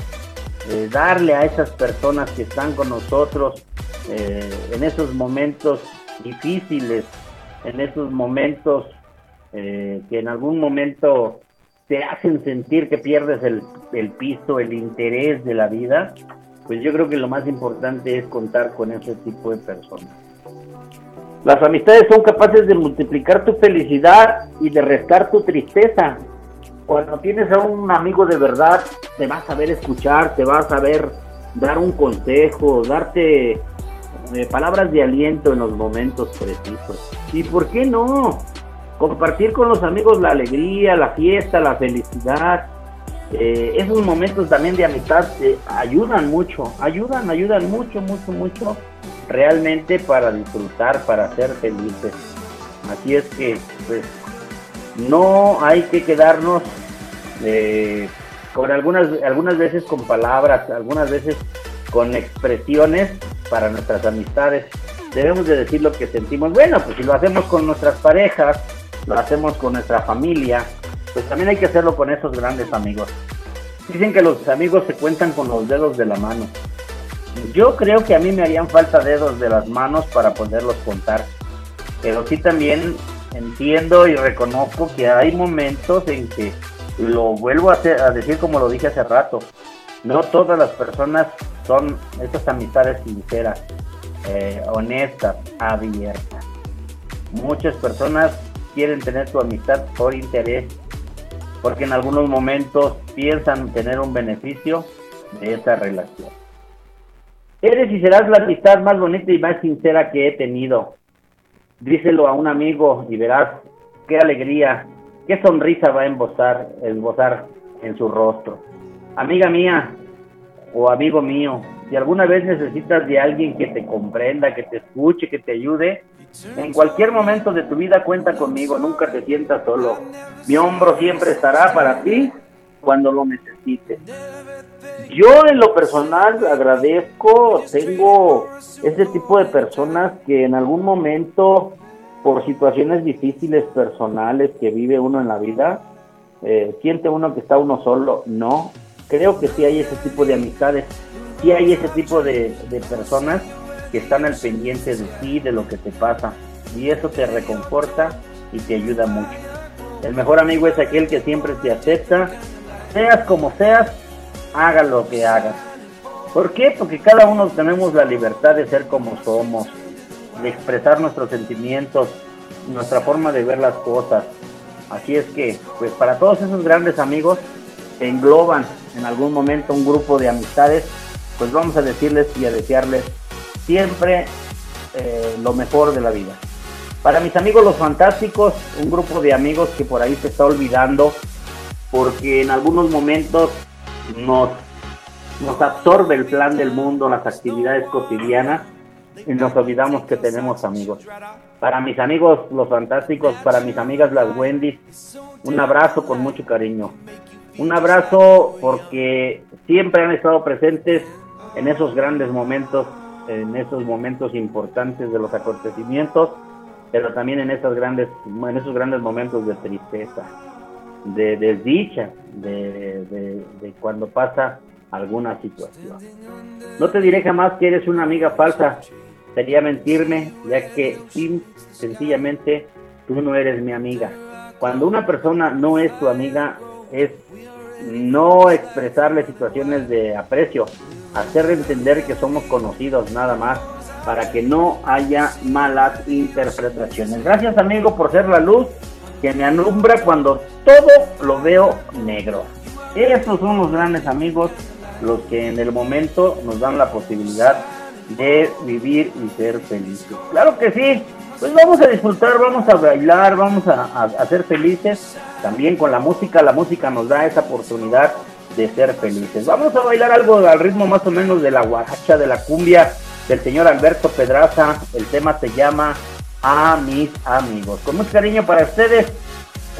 darle a esas personas que están con nosotros eh, en esos momentos difíciles, en esos momentos eh, que en algún momento te hacen sentir que pierdes el, el piso, el interés de la vida, pues yo creo que lo más importante es contar con ese tipo de personas. Las amistades son capaces de multiplicar tu felicidad y de restar tu tristeza. Cuando tienes a un amigo de verdad, te va a saber escuchar, te va a saber dar un consejo, darte eh, palabras de aliento en los momentos precisos. ¿Y por qué no? compartir con los amigos la alegría, la fiesta, la felicidad. Eh, esos momentos también de amistad eh, ayudan mucho, ayudan, ayudan mucho, mucho, mucho realmente para disfrutar, para ser felices. Así es que, pues, no hay que quedarnos eh, con algunas, algunas veces con palabras, algunas veces con expresiones para nuestras amistades. Debemos de decir lo que sentimos. Bueno, pues si lo hacemos con nuestras parejas, lo hacemos con nuestra familia, pues también hay que hacerlo con esos grandes amigos. Dicen que los amigos se cuentan con los dedos de la mano. Yo creo que a mí me harían falta dedos de las manos para poderlos contar. Pero sí también entiendo y reconozco que hay momentos en que lo vuelvo a, decir como lo dije hace rato. No todas las personas son estas amistades sinceras, eh, honestas, abiertas. Muchas personas quieren tener tu amistad por interés, porque en algunos momentos piensan tener un beneficio de esa relación. Eres y serás la amistad más bonita y más sincera que he tenido. Díselo a un amigo y verás qué alegría, qué sonrisa va a embozar, embozar en su rostro. Amiga mía o amigo mío, si alguna vez necesitas de alguien que te comprenda, que te escuche, que te ayude, en cualquier momento de tu vida cuenta conmigo, nunca te sientas solo. Mi hombro siempre estará para ti cuando lo necesites. Yo en lo personal agradezco, tengo ese tipo de personas que en algún momento, por situaciones difíciles personales que vive uno en la vida, eh, siente uno que está uno solo. No, creo que sí hay ese tipo de amistades, sí hay ese tipo de, de personas que están al pendiente de ti, de lo que te pasa. Y eso te reconforta y te ayuda mucho. El mejor amigo es aquel que siempre te acepta, seas como seas, haga lo que hagas. ¿Por qué? Porque cada uno tenemos la libertad de ser como somos, de expresar nuestros sentimientos, nuestra forma de ver las cosas. Así es que, pues para todos esos grandes amigos que engloban en algún momento un grupo de amistades, pues vamos a decirles y a desearles siempre eh, lo mejor de la vida. Para mis amigos los fantásticos, un grupo de amigos que por ahí se está olvidando porque en algunos momentos nos, nos absorbe el plan del mundo, las actividades cotidianas y nos olvidamos que tenemos amigos. Para mis amigos los fantásticos, para mis amigas las Wendy, un abrazo con mucho cariño. Un abrazo porque siempre han estado presentes en esos grandes momentos en esos momentos importantes de los acontecimientos, pero también en esos grandes, en esos grandes momentos de tristeza, de desdicha, de, de cuando pasa alguna situación. No te diré jamás que eres una amiga falsa, sería mentirme, ya que sin, sencillamente tú no eres mi amiga. Cuando una persona no es tu amiga, es no expresarle situaciones de aprecio, hacer entender que somos conocidos nada más para que no haya malas interpretaciones. Gracias amigo por ser la luz que me alumbra cuando todo lo veo negro. Estos son los grandes amigos, los que en el momento nos dan la posibilidad de vivir y ser felices. Claro que sí, pues vamos a disfrutar, vamos a bailar, vamos a, a ser felices. También con la música, la música nos da esa oportunidad de ser felices. Vamos a bailar algo al ritmo más o menos de la guaracha, de la cumbia del señor Alberto Pedraza. El tema se llama A mis amigos. Con mucho cariño para ustedes.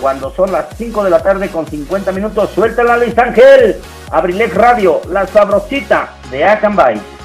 Cuando son las 5 de la tarde con 50 minutos, suéltala Luis Ángel. Abrilex Radio, la sabrosita de Acambay.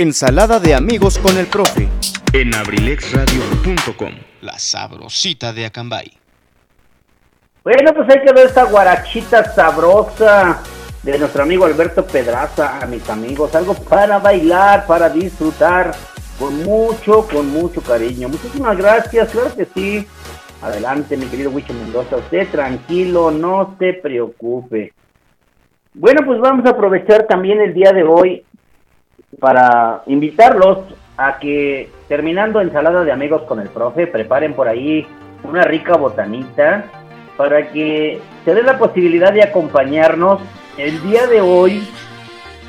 Ensalada de amigos con el profe. En abrilexradio.com, la sabrosita de Acambay. Bueno, pues hay que ver esta guarachita sabrosa de nuestro amigo Alberto Pedraza, a mis amigos. Algo para bailar, para disfrutar, con mucho, con mucho cariño. Muchísimas gracias, claro que sí. Adelante, mi querido Wicho Mendoza. Usted tranquilo, no se preocupe. Bueno, pues vamos a aprovechar también el día de hoy para invitarlos a que terminando ensalada de amigos con el profe, preparen por ahí una rica botanita para que se dé la posibilidad de acompañarnos el día de hoy,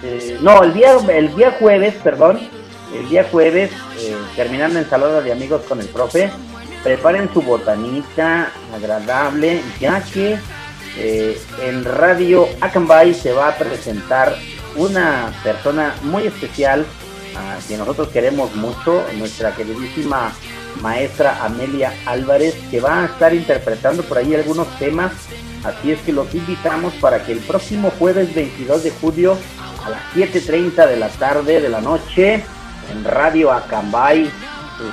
eh, no, el día, el día jueves, perdón, el día jueves, eh, terminando ensalada de amigos con el profe, preparen su botanita agradable, ya que eh, en Radio Acambay se va a presentar una persona muy especial a que nosotros queremos mucho, nuestra queridísima maestra Amelia Álvarez, que va a estar interpretando por ahí algunos temas. Así es que los invitamos para que el próximo jueves 22 de julio a las 7.30 de la tarde de la noche en Radio Acambay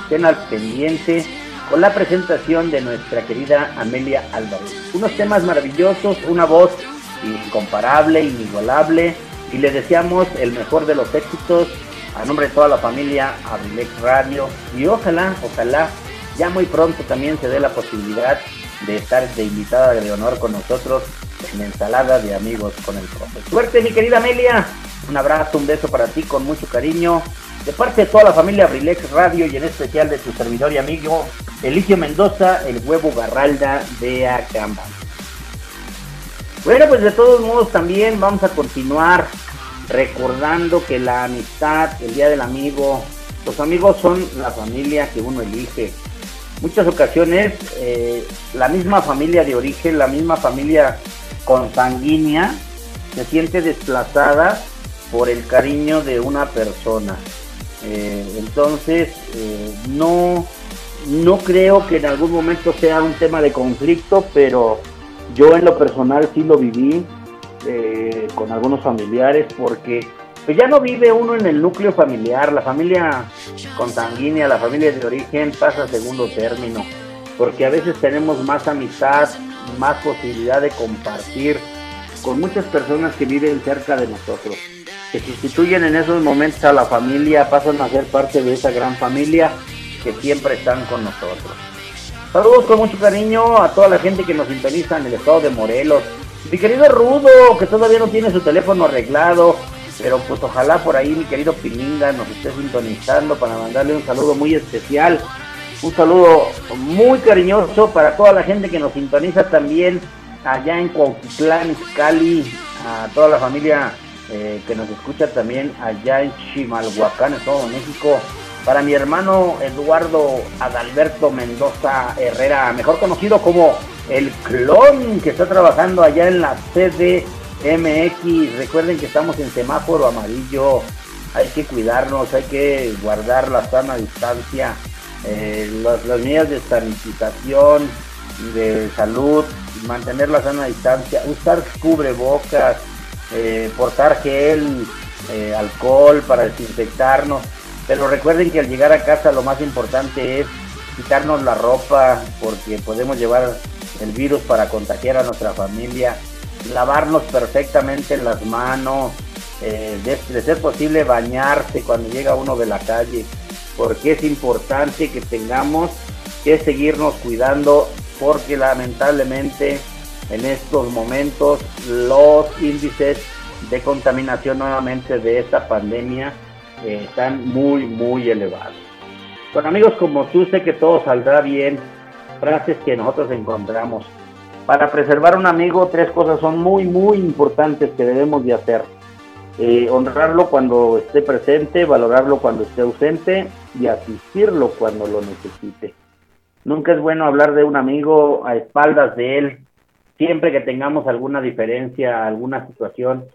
estén al pendiente con la presentación de nuestra querida Amelia Álvarez. Unos temas maravillosos, una voz incomparable, inigualable y le deseamos el mejor de los éxitos a nombre de toda la familia Abrilex Radio y ojalá, ojalá ya muy pronto también se dé la posibilidad de estar de invitada de honor con nosotros en ensalada de amigos con el profe. Suerte mi querida Amelia, un abrazo, un beso para ti con mucho cariño de parte de toda la familia Abrilex Radio y en especial de tu servidor y amigo Eligio Mendoza, el huevo Garralda de Acamba. Bueno, pues de todos modos también vamos a continuar recordando que la amistad, el día del amigo, los amigos son la familia que uno elige. Muchas ocasiones eh, la misma familia de origen, la misma familia consanguínea, se siente desplazada por el cariño de una persona. Eh, entonces, eh, no, no creo que en algún momento sea un tema de conflicto, pero yo en lo personal sí lo viví eh, con algunos familiares porque pues ya no vive uno en el núcleo familiar, la familia consanguínea, la familia de origen pasa a segundo término, porque a veces tenemos más amistad, más posibilidad de compartir con muchas personas que viven cerca de nosotros, que sustituyen en esos momentos a la familia, pasan a ser parte de esa gran familia que siempre están con nosotros. Saludos con mucho cariño a toda la gente que nos sintoniza en el estado de Morelos. Mi querido Rudo, que todavía no tiene su teléfono arreglado, pero pues ojalá por ahí mi querido Pilinga nos esté sintonizando para mandarle un saludo muy especial. Un saludo muy cariñoso para toda la gente que nos sintoniza también allá en Cuautitlán, Cali, a toda la familia eh, que nos escucha también allá en Chimalhuacán, Estado de México. Para mi hermano Eduardo Adalberto Mendoza Herrera, mejor conocido como el clon que está trabajando allá en la CDMX. Recuerden que estamos en semáforo amarillo. Hay que cuidarnos, hay que guardar la sana distancia, eh, las, medidas de sanitización, de salud, mantener la sana distancia, usar cubrebocas, eh, portar gel, eh, alcohol para desinfectarnos. Pero recuerden que al llegar a casa lo más importante es quitarnos la ropa porque podemos llevar el virus para contagiar a nuestra familia, lavarnos perfectamente las manos, eh, de, ser posible bañarse cuando llega uno de la calle, porque es importante que tengamos que seguirnos cuidando porque lamentablemente en estos momentos los índices de contaminación nuevamente de esta pandemia eh, están muy muy elevados. Con amigos como tú sé que todo saldrá bien, frases que nosotros encontramos. Para preservar un amigo, tres cosas son muy, muy importantes que debemos de hacer. Eh, honrarlo cuando esté presente, valorarlo cuando esté ausente y asistirlo cuando lo necesite. Nunca es bueno hablar de un amigo a espaldas de él. Siempre que tengamos alguna diferencia, alguna situación,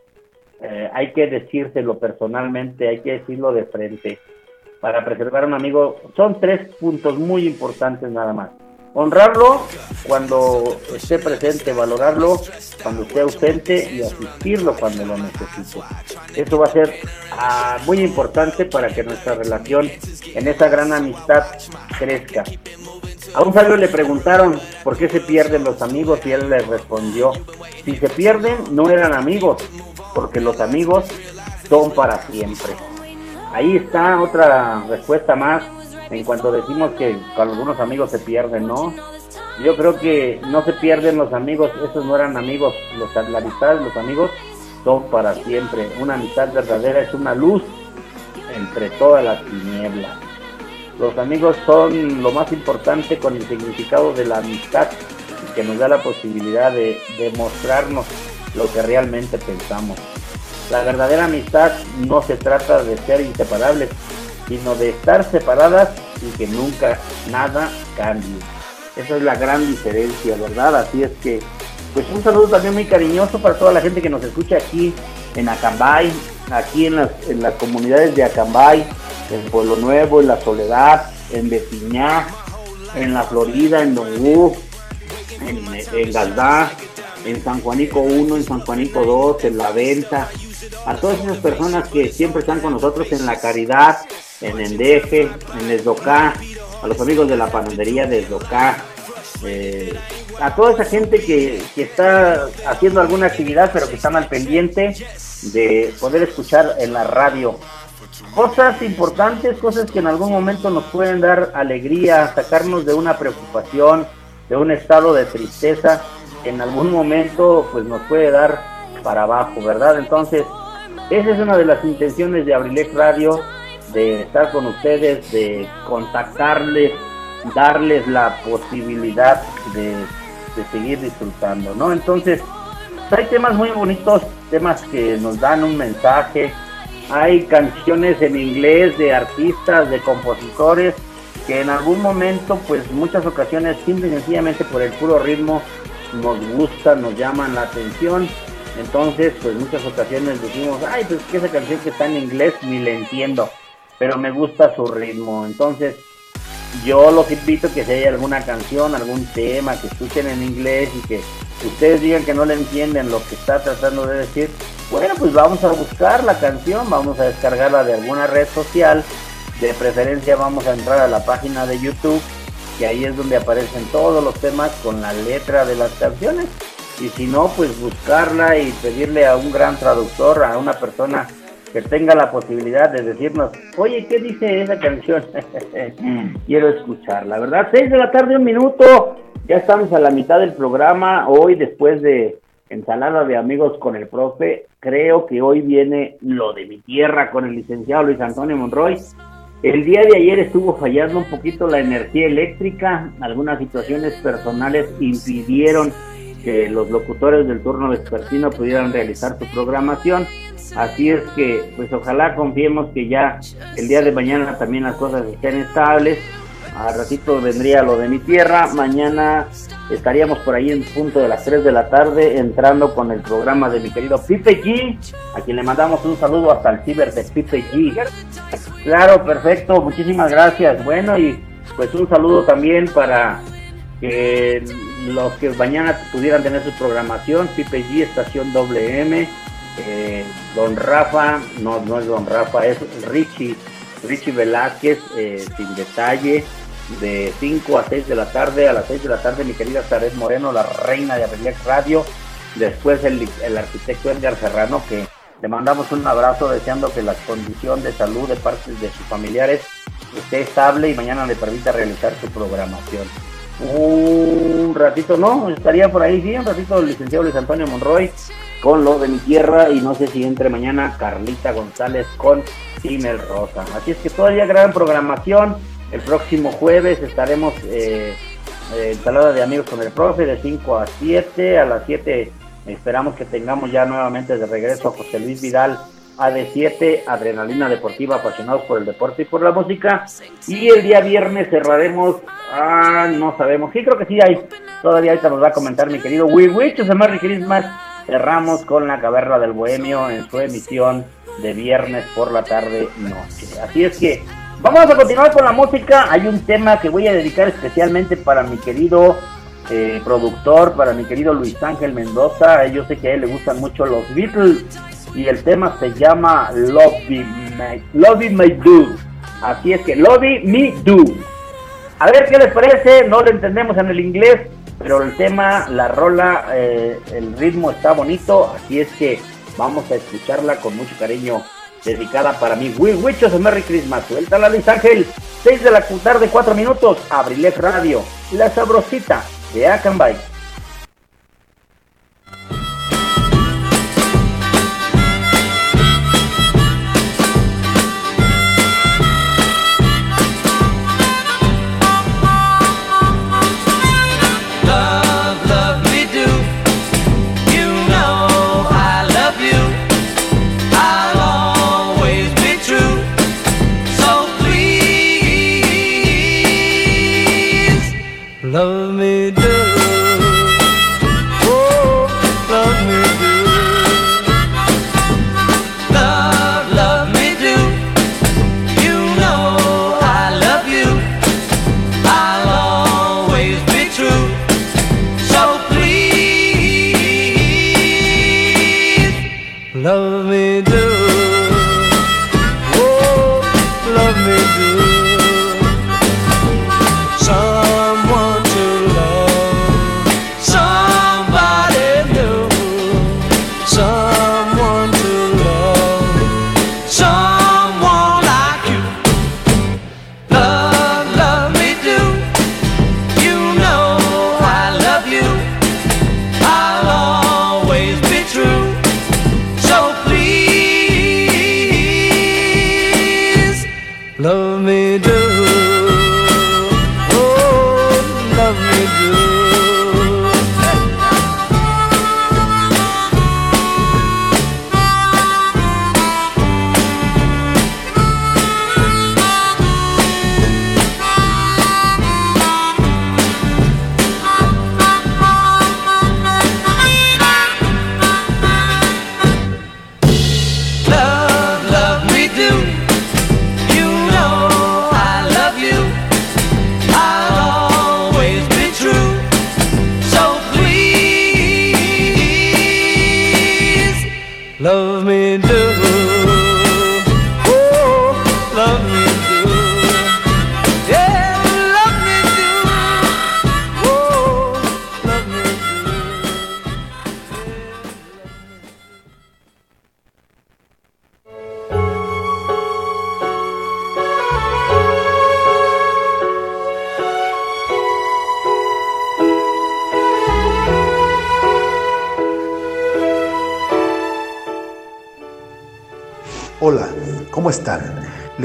eh, hay que decírselo personalmente, hay que decirlo de frente. Para preservar a un amigo, son tres puntos muy importantes nada más honrarlo cuando esté presente, valorarlo cuando esté ausente y asistirlo cuando lo necesite. Eso va a ser ah, muy importante para que nuestra relación en esa gran amistad crezca. A un sabio le preguntaron por qué se pierden los amigos y él les respondió, si se pierden no eran amigos, porque los amigos son para siempre. Ahí está otra respuesta más en cuanto decimos que con algunos amigos se pierden, ¿no? Yo creo que no se pierden los amigos, esos no eran amigos, los, la amistad los amigos son para siempre. Una amistad verdadera es una luz entre todas las tinieblas. Los amigos son lo más importante con el significado de la amistad que nos da la posibilidad de demostrarnos lo que realmente pensamos. La verdadera amistad no se trata de ser inseparables, sino de estar separadas y que nunca nada cambie. Esa es la gran diferencia, ¿verdad? Así es que, pues un saludo también muy cariñoso para toda la gente que nos escucha aquí en Acambay, aquí en las, en las comunidades de Acambay, en Pueblo Nuevo, en La Soledad, en Betiñá, en La Florida, en Dongú, en, en Galdá, en San Juanico 1, en San Juanico 2, en La Venta, a todas esas personas que siempre están con nosotros en la caridad, en Endeje, en Esdocá, a los amigos de la panadería de Esdocá, eh, a toda esa gente que, está haciendo alguna actividad pero que están al pendiente de poder escuchar en la radio. Cosas importantes, cosas que en algún momento nos pueden dar alegría, sacarnos de una preocupación, de un estado de tristeza, que en algún momento pues nos puede dar para abajo, ¿verdad? Entonces, esa es una de las intenciones de Abrilex Radio, de estar con ustedes, de contactarles, darles la posibilidad de, seguir disfrutando, ¿no? Entonces, hay temas muy bonitos, temas que nos dan un mensaje. Hay canciones en inglés de artistas, de compositores, que en algún momento, pues muchas ocasiones, simple y sencillamente por el puro ritmo, nos gustan, nos llaman la atención. Entonces, pues muchas ocasiones decimos, ay, pues que esa canción que está en inglés ni le entiendo, pero me gusta su ritmo. Entonces, yo los invito que si hay alguna canción, algún tema que escuchen en inglés y que ustedes digan que no le entienden lo que está tratando de decir, bueno, pues vamos a buscar la canción, vamos a descargarla de alguna red social, de preferencia vamos a entrar a la página de YouTube, que ahí es donde aparecen todos los temas con la letra de las canciones. Y si no, pues buscarla y pedirle a un gran traductor, a una persona que tenga la posibilidad de decirnos, oye, ¿qué dice esa canción? Quiero escucharla, ¿verdad? Seis de la tarde, un minuto. Ya estamos a la mitad del programa. Hoy, después de ensalada de amigos con el profe, creo que hoy viene lo de mi tierra con el licenciado Luis Antonio Monroy. El día de ayer estuvo fallando un poquito la energía eléctrica. Algunas situaciones personales impidieron que los locutores del turno vespertino pudieran realizar su programación. Así es que, pues ojalá confiemos que ya el día de mañana también las cosas estén estables. A ratito vendría lo de mi tierra. Mañana estaríamos por ahí en punto de las 3 de la tarde entrando con el programa de mi querido Pipe G, a quien le mandamos un saludo hasta el ciber de Pipe G. Claro, perfecto, muchísimas gracias. Bueno, y pues un saludo también para que los que mañana pudieran tener su programación, Pipe G, estación WM eh, don Rafa, no, no es Don Rafa, es Richie, Richie Velázquez, eh, sin detalle, de 5 a 6 de la tarde, a las 6 de la tarde mi querida Saret Moreno, la reina de Abrilex Radio, después el, el arquitecto Edgar Serrano, que le mandamos un abrazo deseando que la condición de salud de parte de sus familiares esté estable y mañana le permita realizar su programación. Un ratito, no, estaría por ahí, sí, un ratito el licenciado Luis Antonio Monroy con lo de mi tierra y no sé si entre mañana Carlita González con Timel Rosa. Así es que todavía gran programación. El próximo jueves estaremos eh, eh de amigos con el profe de 5 a 7. A las 7 esperamos que tengamos ya nuevamente de regreso a José Luis Vidal AD7, Adrenalina Deportiva, apasionados por el deporte y por la música. Y el día viernes cerraremos, ah, no sabemos, sí creo que sí hay, todavía ahorita nos va a comentar mi querido Wii se Merry Christmas cerramos con la caverna del bohemio en su emisión de viernes por la tarde noche. Así es que vamos a continuar con la música. Hay un tema que voy a dedicar especialmente para mi querido eh, productor, para mi querido Luis Ángel Mendoza. Yo sé que a él le gustan mucho los Beatles y el tema se llama Love Me, Love Me Do. Así es que Love Me Do. A ver qué les parece, no lo entendemos en el inglés, pero el tema, la rola, eh, el ritmo está bonito, así es que vamos a escucharla con mucho cariño, dedicada para mí. Wichos de Merry Christmas, la Luis Ángel, 6 de la tarde, 4 minutos, Abrilex Radio, la sabrosita de Akanbay.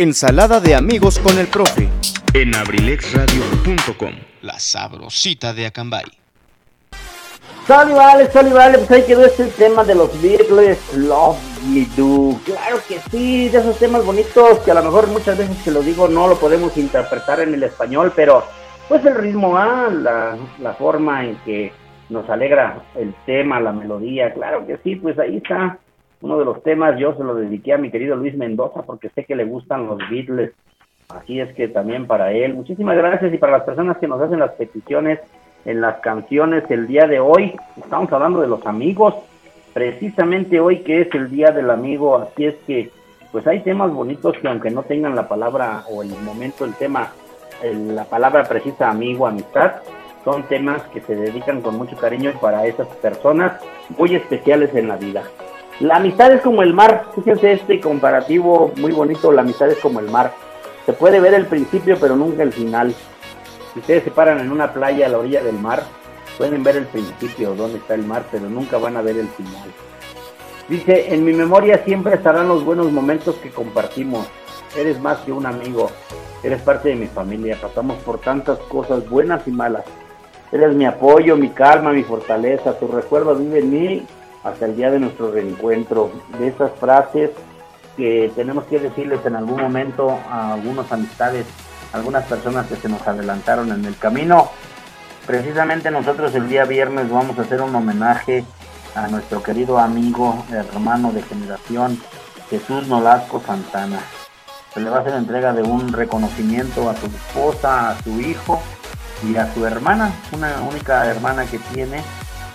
Ensalada de amigos con el profe En abrilexradio.com, la sabrosita de Acambay. Sally vale, Sally vale, pues ahí quedó este tema de los Beatles, Love Me Do. Claro que sí, de esos temas bonitos que a lo mejor muchas veces que lo digo no lo podemos interpretar en el español, pero pues el ritmo A, la, la forma en que nos alegra el tema, la melodía, claro que sí, pues ahí está uno de los temas, yo se lo dediqué a mi querido Luis Mendoza porque sé que le gustan los Beatles, así es que también para él. Muchísimas gracias y para las personas que nos hacen las peticiones en las canciones el día de hoy, estamos hablando de los amigos, precisamente hoy que es el Día del Amigo, así es que pues hay temas bonitos que aunque no tengan la palabra o el momento, el tema, el- la palabra precisa amigo, amistad, son temas que se dedican con mucho cariño para esas personas muy especiales en la vida. La amistad es como el mar, fíjense este comparativo muy bonito, la amistad es como el mar. Se puede ver el principio pero nunca el final. Si ustedes se paran en una playa a la orilla del mar, pueden ver el principio, dónde está el mar, pero nunca van a ver el final. Dice, en mi memoria siempre estarán los buenos momentos que compartimos. Eres más que un amigo, eres parte de mi familia, pasamos por tantas cosas buenas y malas. Eres mi apoyo, mi calma, mi fortaleza, tu recuerdo vive en mí hasta el día de nuestro reencuentro. De esas frases que tenemos que decirles en algún momento a algunas amistades, algunas personas que se nos adelantaron en el camino. Precisamente nosotros el día viernes vamos a hacer un homenaje a nuestro querido amigo, hermano de generación, Jesús Nolasco Santana. Se le va a hacer entrega de un reconocimiento a su esposa, a su hijo y a su hermana, una única hermana que tiene.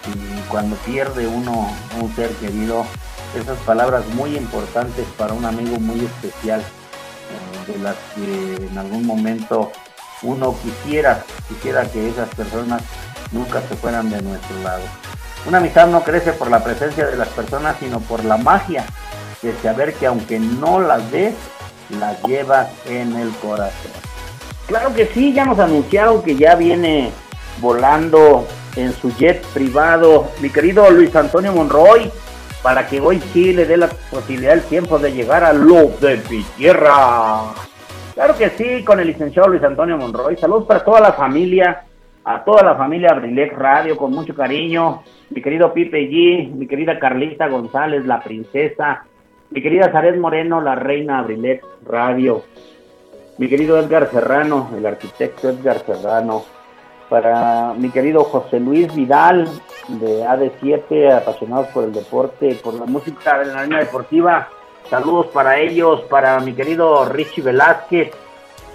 Y cuando pierde uno un ser querido, esas palabras muy importantes para un amigo muy especial, eh, de las que en algún momento uno quisiera, quisiera que esas personas nunca se fueran de nuestro lado. Una amistad no crece por la presencia de las personas, sino por la magia de saber que aunque no las ves, las llevas en el corazón. Claro que sí, ya nos anunciaron que ya viene volando en su jet privado mi querido Luis Antonio Monroy para que hoy sí le dé la posibilidad el tiempo de llegar a lo de mi tierra. Claro que sí, con el licenciado Luis Antonio Monroy. Saludos para toda la familia, a toda la familia Abrilex Radio, con mucho cariño. Mi querido Pipe G, mi querida Carlita González, la princesa. Mi querida Zaret Moreno, la reina Abrilex Radio. Mi querido Edgar Serrano, el arquitecto Edgar Serrano. Para mi querido José Luis Vidal, de AD7, apasionados por el deporte, por la música de la línea deportiva. Saludos para ellos, para mi querido Richie Velázquez,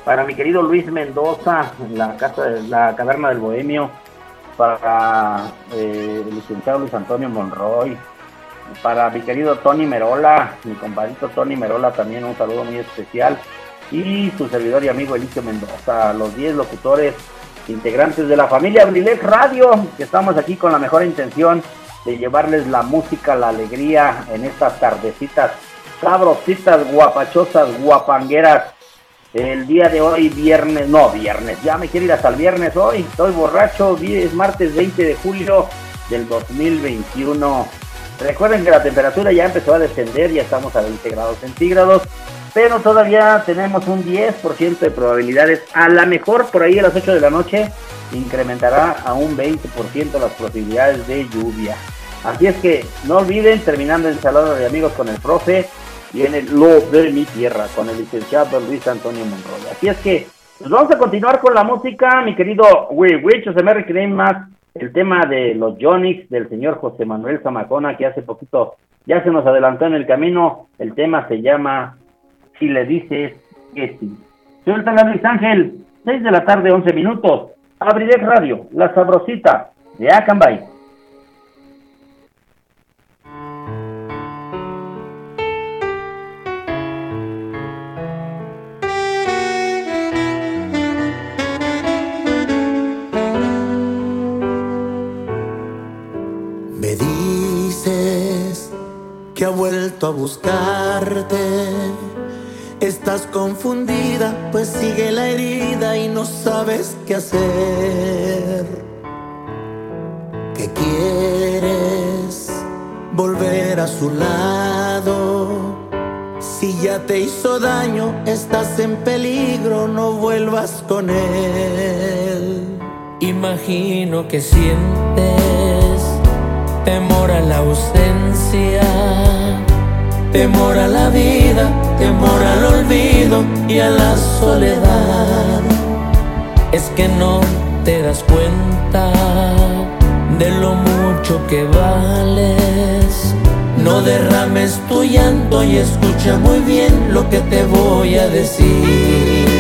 para mi querido Luis Mendoza, en la casa de la caverna del Bohemio, para eh, el licenciado Luis Antonio Monroy, para mi querido Tony Merola, mi compadrito Tony Merola también un saludo muy especial, y su servidor y amigo Elicio Mendoza, los 10 locutores integrantes de la familia Abrilex Radio, que estamos aquí con la mejor intención de llevarles la música, la alegría en estas tardecitas sabrositas, guapachosas, guapangueras. El día de hoy, viernes, no, viernes, ya me quiero ir hasta el viernes hoy, estoy borracho, es martes 20 de julio del 2021. Recuerden que la temperatura ya empezó a descender, ya estamos a 20 grados centígrados, pero todavía tenemos un 10% de probabilidades, a la mejor por ahí a las 8 de la noche, incrementará a un 20% las posibilidades de lluvia. Así es que no olviden, terminando el salón de amigos con el profe, viene lo de mi tierra con el licenciado Luis Antonio Monroy. Así es que pues vamos a continuar con la música, mi querido Wich, se me requiere más el tema de los Jonix del señor José Manuel Zamacona, que hace poquito ya se nos adelantó en el camino. El tema se llama Si le dices que sí. Suéltala Luis Ángel, 6 de la tarde, 11 minutos. Abriré Radio, la sabrosita de Acambay. Me dices que ha vuelto a buscarte. Estás confundida, pues sigue la herida y no sabes qué hacer. ¿Qué quieres? Volver a su lado. Si ya te hizo daño, estás en peligro, no vuelvas con él. Imagino que sientes temor a la ausencia, temor a la vida, temor al olvido y a la soledad. Es que no te das cuenta de lo mucho que vales. No derrames tu llanto y escucha muy bien lo que te voy a decir.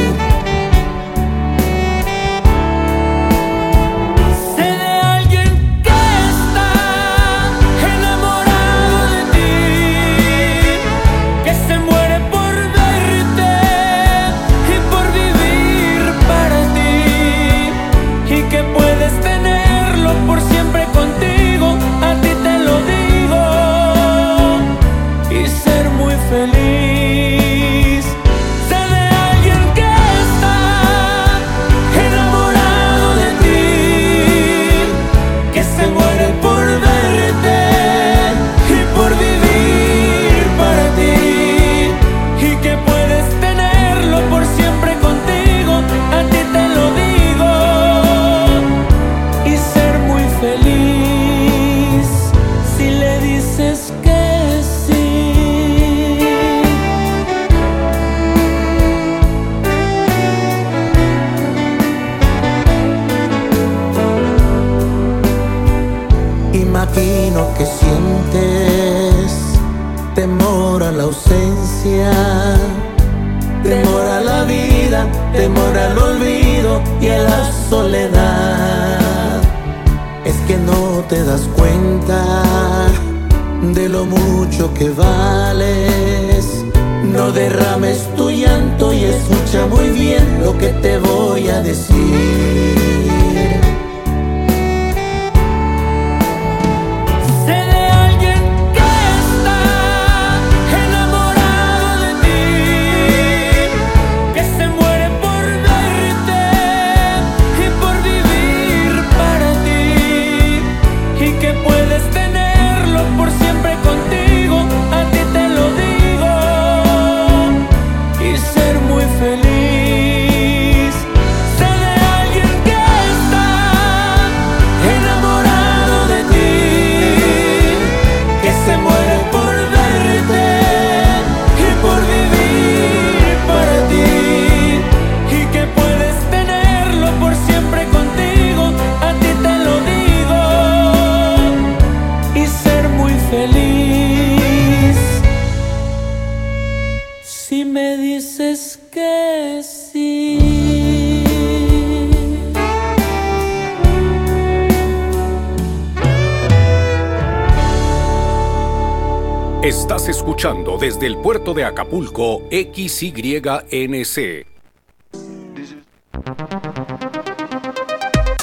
Desde el puerto de Acapulco XYNC.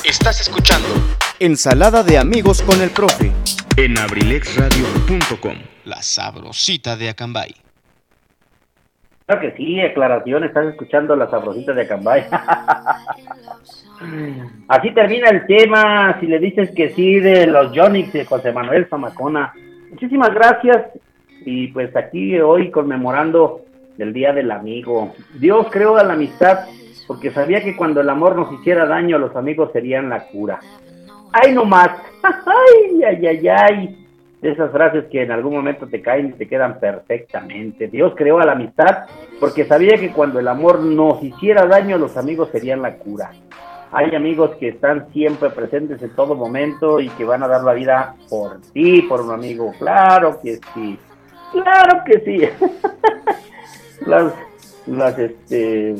Estás escuchando Ensalada de amigos con el profe. En abrilexradio.com, la sabrosita de Acambay. Claro que sí, aclaración, estás escuchando la sabrosita de Acambay. Así termina el tema, si le dices que sí, de los Jonix de José Manuel Zamacona. Muchísimas gracias y pues aquí hoy conmemorando el Día del Amigo. Dios creó a la amistad porque sabía que cuando el amor nos hiciera daño, los amigos serían la cura. ¡Ay, no más! ¡Ay, ay, ay, ay! esas frases que en algún momento te caen y te quedan perfectamente. Dios creó a la amistad porque sabía que cuando el amor nos hiciera daño, los amigos serían la cura. Hay amigos que están siempre presentes en todo momento y que van a dar la vida por ti, por un amigo. Claro que sí. Claro que sí. las las este,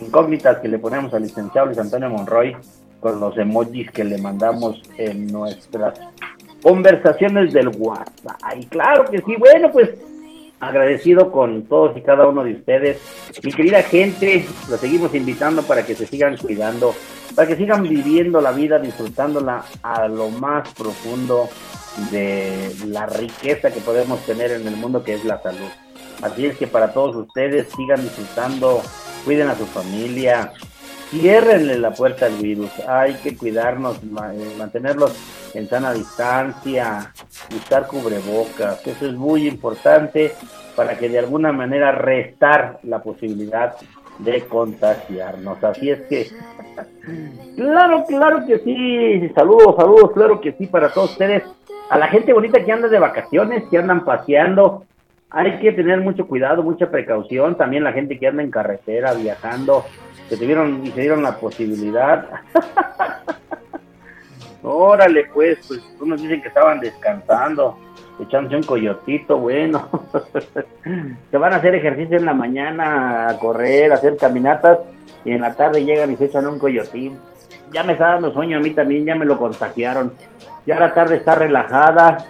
incógnitas que le ponemos al licenciado Antonio Monroy con los emojis que le mandamos en nuestras conversaciones del WhatsApp. Y claro que sí, bueno, pues agradecido con todos y cada uno de ustedes. Mi querida gente, los seguimos invitando para que se sigan cuidando, para que sigan viviendo la vida, disfrutándola a lo más profundo de la riqueza que podemos tener en el mundo que es la salud. Así es que para todos ustedes sigan disfrutando, cuiden a su familia, ciérrenle la puerta al virus. Hay que cuidarnos, eh, mantenerlos en sana distancia, usar cubrebocas. Eso es muy importante para que de alguna manera restar la posibilidad de contagiarnos. Así es que, claro, claro que sí. Saludos, saludos, claro que sí para todos ustedes. A la gente bonita que anda de vacaciones, que andan paseando, hay que tener mucho cuidado, mucha precaución. También la gente que anda en carretera, viajando, que tuvieron y se dieron la posibilidad. Órale, pues, pues unos dicen que estaban descansando, echándose un coyotito, bueno. se van a hacer ejercicio en la mañana, a correr, a hacer caminatas, y en la tarde llegan y se echan un coyotín. Ya me está dando sueño a mí también, ya me lo contagiaron. Ya la tarde está relajada,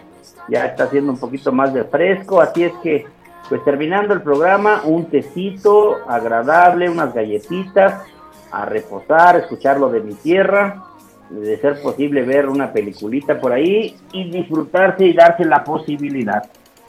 ya está haciendo un poquito más de fresco, así es que, pues terminando el programa, un tecito agradable, unas galletitas, a reposar, escucharlo de mi tierra, de ser posible ver una peliculita por ahí y disfrutarse y darse la posibilidad.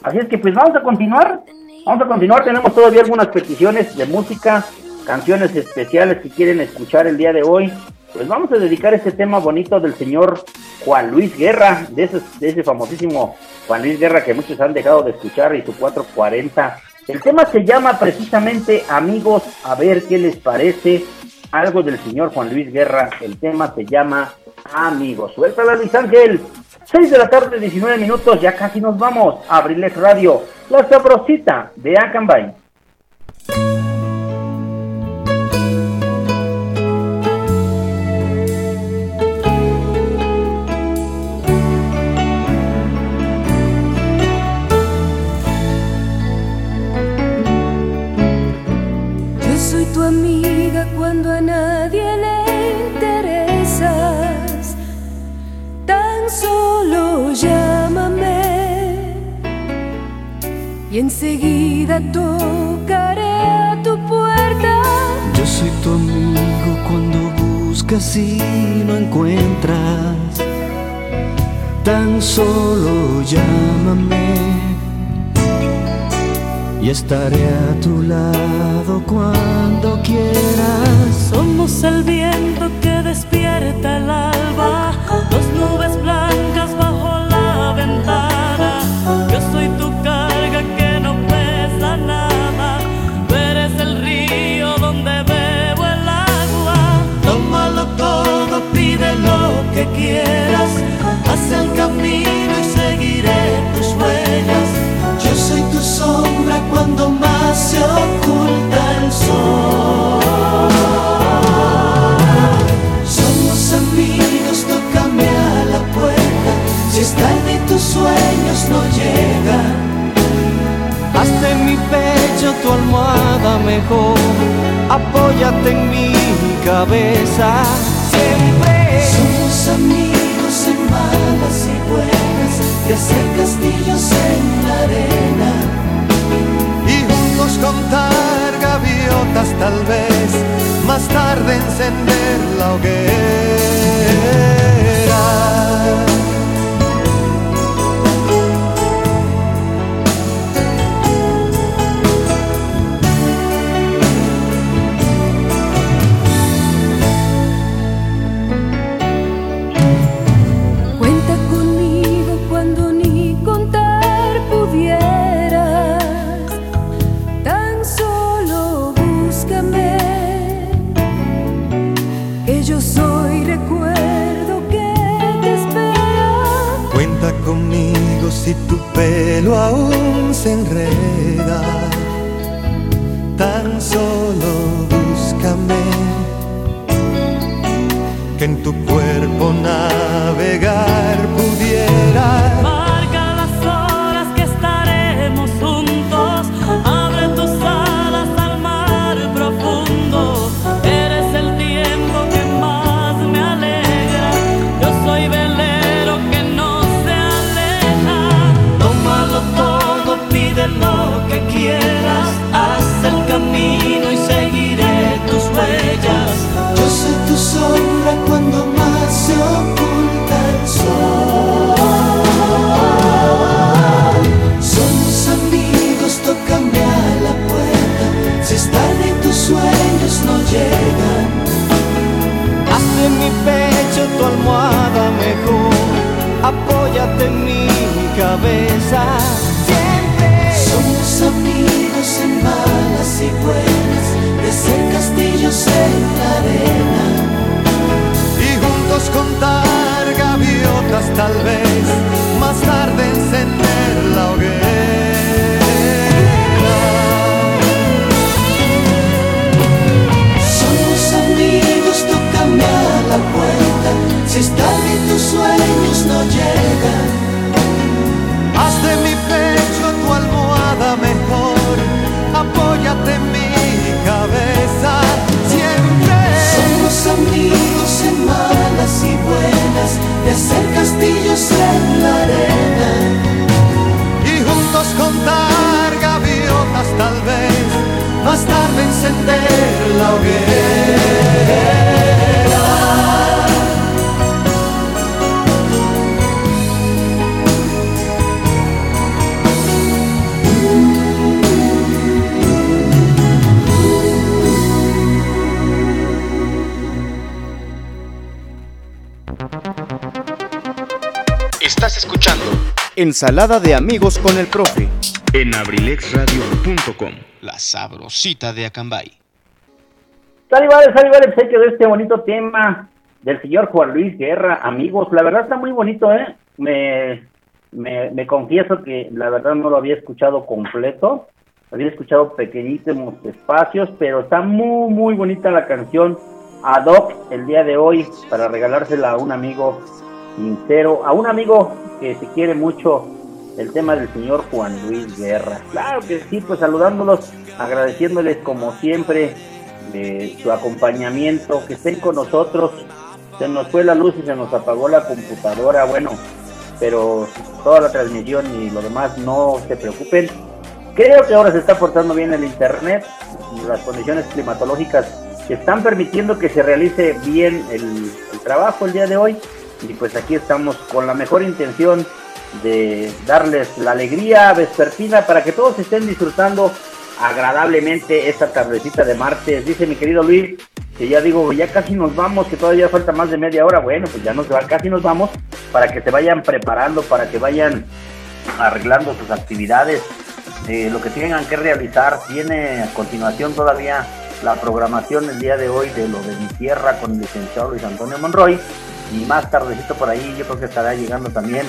Así es que pues vamos a continuar, vamos a continuar, tenemos todavía algunas peticiones de música, canciones especiales que quieren escuchar el día de hoy, pues vamos a dedicar este tema bonito del señor Juan Luis Guerra, de ese, de ese famosísimo Juan Luis Guerra que muchos han dejado de escuchar y su 440. El tema se llama precisamente Amigos, a ver qué les parece. Algo del señor Juan Luis Guerra. El tema se llama Amigos. Suéltala Luis Ángel. 6 de la tarde, 19 minutos, ya casi nos vamos. Abrilex Radio, la sabrosita de Acambay. Enseguida tocaré a tu puerta. Yo soy tu amigo cuando buscas y no encuentras. Tan solo llámame y estaré a tu lado Apóyate en mi cabeza. Siempre somos amigos en malas y buenas. De hacer castillos en la arena y juntos contar gaviotas tal vez, más tarde encender la hoguera. Pelo aún se enreda. Tan solo búscame que en tu cuerpo navegar en y juntos contar gaviotas tal vez más tarde encender la hoguera. Somos amigos, tócame a la puerta. Si es tarde y tus sueños no llegan. De hacer castillos en la arena. y juntos contar gaviotas tal vez más tarde encender la hoguera. Estás escuchando Ensalada de amigos con el profe. En abrilexradio.com, la sabrosita de Acambay. Sale, vale, sale, vale, pues hay que ver este bonito tema del señor Juan Luis Guerra. Amigos, la verdad está muy bonito, ¿eh? Me, me, me confieso que la verdad no lo había escuchado completo. Había escuchado pequeñísimos espacios, pero está muy, muy bonita la canción ad hoc el día de hoy para regalársela a un amigo sincero, a un amigo que se quiere mucho el tema del señor Juan Luis Guerra. Claro que sí, pues saludándolos, agradeciéndoles como siempre eh, su acompañamiento, que estén con nosotros. Se nos fue la luz y se nos apagó la computadora, bueno, pero toda la transmisión y lo demás no se preocupen. Creo que ahora se está portando bien el internet, las condiciones climatológicas están permitiendo que se realice bien el trabajo el día de hoy y pues aquí estamos con la mejor intención de darles la alegría vespertina para que todos estén disfrutando agradablemente esta tardecita de martes. Dice mi querido Luis que ya digo, ya casi nos vamos, que todavía falta más de media hora. Bueno, pues ya nos va, casi nos vamos para que se vayan preparando, para que vayan arreglando sus actividades, eh, lo que tengan que realizar. Tiene a continuación todavía la programación el día de hoy de lo de mi tierra con el licenciado Luis Antonio Monroy. Y más tardecito por ahí yo creo que estará llegando también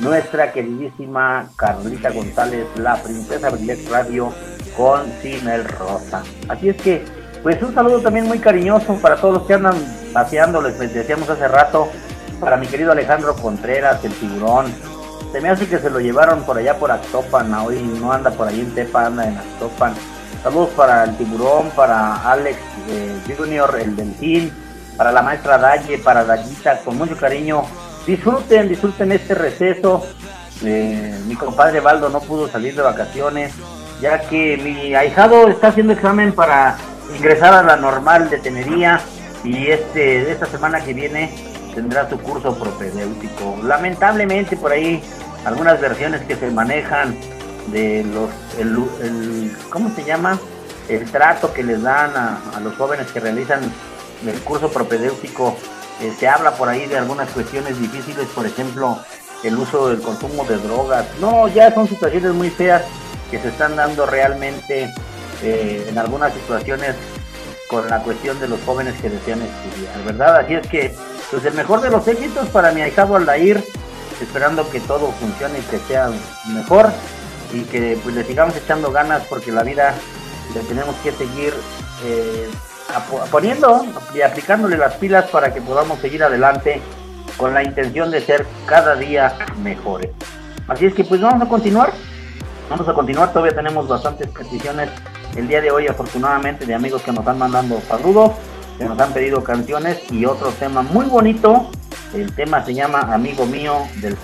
nuestra queridísima Carlita González, la princesa Brilex Radio con Simel Rosa. Así es que, pues un saludo también muy cariñoso para todos los que andan paseando, les decíamos hace rato, para mi querido Alejandro Contreras, el tiburón. Se me hace que se lo llevaron por allá por Actopan, hoy no anda por ahí en Tepa, anda en Actopan. Saludos para el tiburón, para Alex eh, Junior, el delfín, para la maestra Dalle, para Dallita, con mucho cariño. Disfruten, disfruten este receso. Eh, mi compadre Baldo no pudo salir de vacaciones, ya que mi ahijado está haciendo examen para ingresar a la normal de tenería y este esta semana que viene tendrá su curso propedéutico. Lamentablemente por ahí algunas versiones que se manejan de los el, ¿cómo se llama? el trato que les dan a los jóvenes que realizan el curso propedéutico eh, se habla por ahí de algunas cuestiones difíciles por ejemplo el uso del consumo de drogas no ya son situaciones muy feas que se están dando realmente eh, en algunas situaciones con la cuestión de los jóvenes que desean estudiar, ¿verdad? Así es que, pues el mejor de los éxitos para mi ahijado Aldair, esperando que todo funcione y que sea mejor. y que pues le sigamos echando ganas porque la vida le tenemos que seguir eh, poniendo y aplicándole las pilas para que podamos seguir adelante con la intención de ser cada día mejores. Así es que pues vamos a continuar, vamos a continuar, todavía tenemos bastantes peticiones el día de hoy afortunadamente de amigos que nos están mandando saludos, que nos han pedido canciones y otro tema muy bonito, el tema se llama Amigo mío del,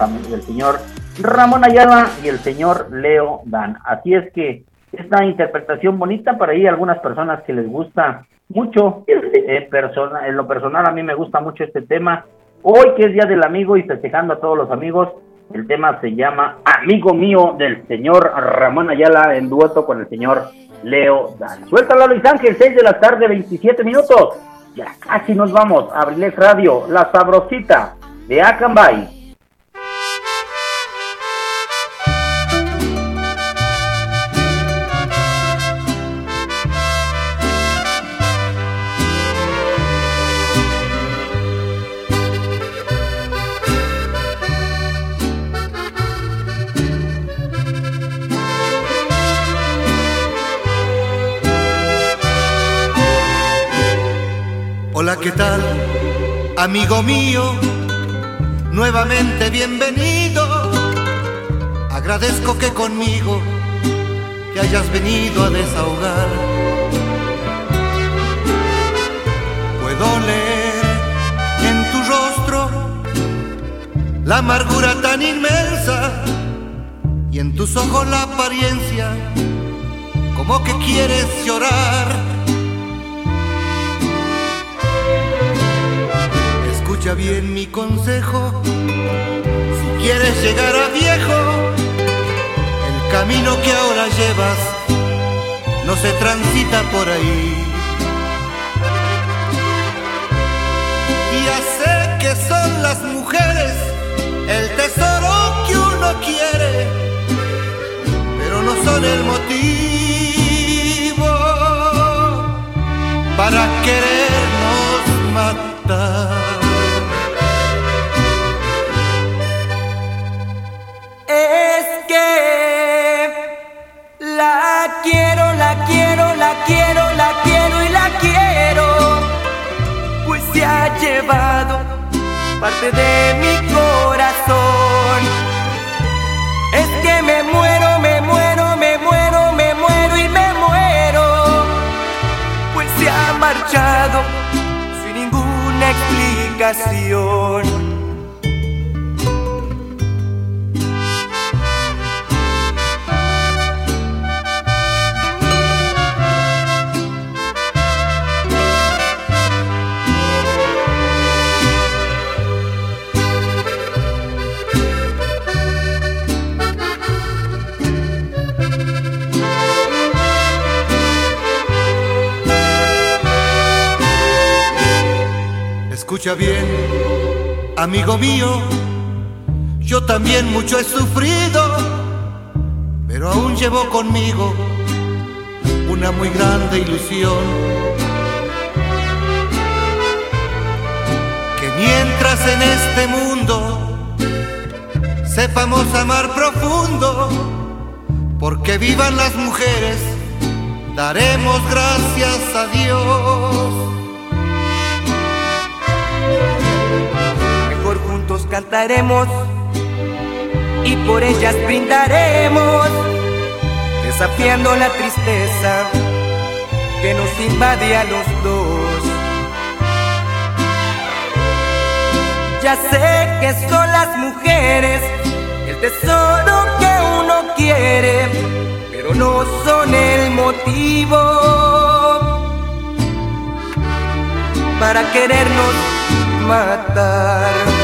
señor Ramón Ayala y el señor Leo Dan. Así es que esta interpretación bonita para ahí algunas personas que les gusta mucho, eh, persona, en lo personal a mí me gusta mucho este tema. Hoy que es Día del Amigo y festejando a todos los amigos, el tema se llama Amigo mío del señor Ramón Ayala en dueto con el señor Leo Dan. Suéltalo Luis Ángel, 6 de la tarde, 27 minutos. Ya casi nos vamos. Abriles Radio, la sabrosita de Acambay. Hola, ¿qué tal? Amigo mío, nuevamente bienvenido. Agradezco que conmigo te hayas venido a desahogar. Puedo leer en tu rostro la amargura tan inmensa y en tus ojos la apariencia como que quieres llorar Escucha bien mi consejo, si quieres llegar a viejo, el camino que ahora llevas no se transita por ahí. Ya sé que son las mujeres el tesoro que uno quiere, pero no son el motivo para querernos matar. Parte de mi corazón. Es que me muero, me muero, me muero, me muero y me muero, pues se ha marchado sin ninguna explicación. Escucha bien, amigo mío, yo también mucho he sufrido, pero aún llevo conmigo una muy grande ilusión. Que mientras en este mundo sepamos amar profundo, porque vivan las mujeres, daremos gracias a Dios. Cantaremos y por ellas brindaremos, desafiando la tristeza que nos invade a los dos. Ya sé que son las mujeres el tesoro que uno quiere, pero no son el motivo para querernos matar.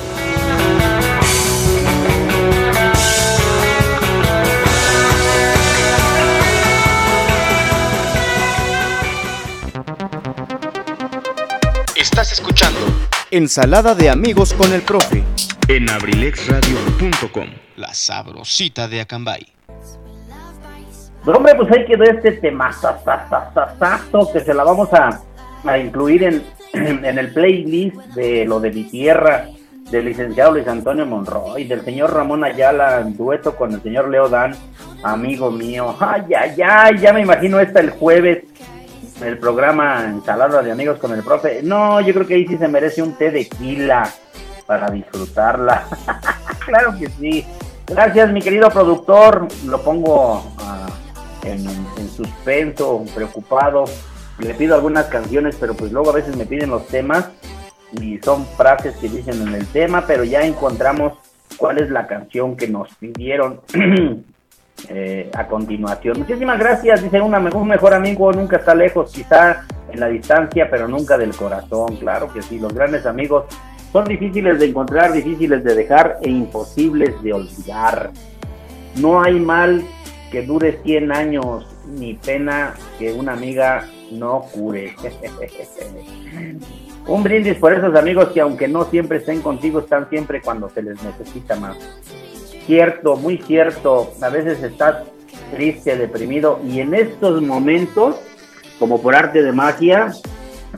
Ensalada de amigos con el profe. En abrilexradio.com, la sabrosita de Acambay. Pero hombre, pues ahí quedó este tema que se la vamos a, a incluir en, en el playlist de lo de mi tierra, del licenciado Luis Antonio Monroy, del señor Ramón Ayala, en dueto con el señor Leo Dan, amigo mío. Ay, ay, ay, ya me imagino esta el jueves, el programa Ensalada de Amigos con el profe. No, yo creo que ahí sí se merece un té de quila para disfrutarla. claro que sí. Gracias, mi querido productor. Lo pongo ah, en, en suspenso, preocupado. Le pido algunas canciones, pero pues luego a veces me piden los temas y son frases que dicen en el tema, pero ya encontramos cuál es la canción que nos pidieron eh, a continuación. Muchísimas gracias, dice una, un mejor amigo nunca está lejos, quizá en la distancia, pero nunca del corazón, claro que sí, los grandes amigos son difíciles de encontrar, difíciles de dejar e imposibles de olvidar. No hay mal que dure 100 años, ni pena que una amiga no cure. Un brindis por esos amigos que aunque no siempre estén contigo, están siempre cuando se les necesita más. Cierto, muy cierto. A veces estás triste, deprimido y en estos momentos, como por arte de magia,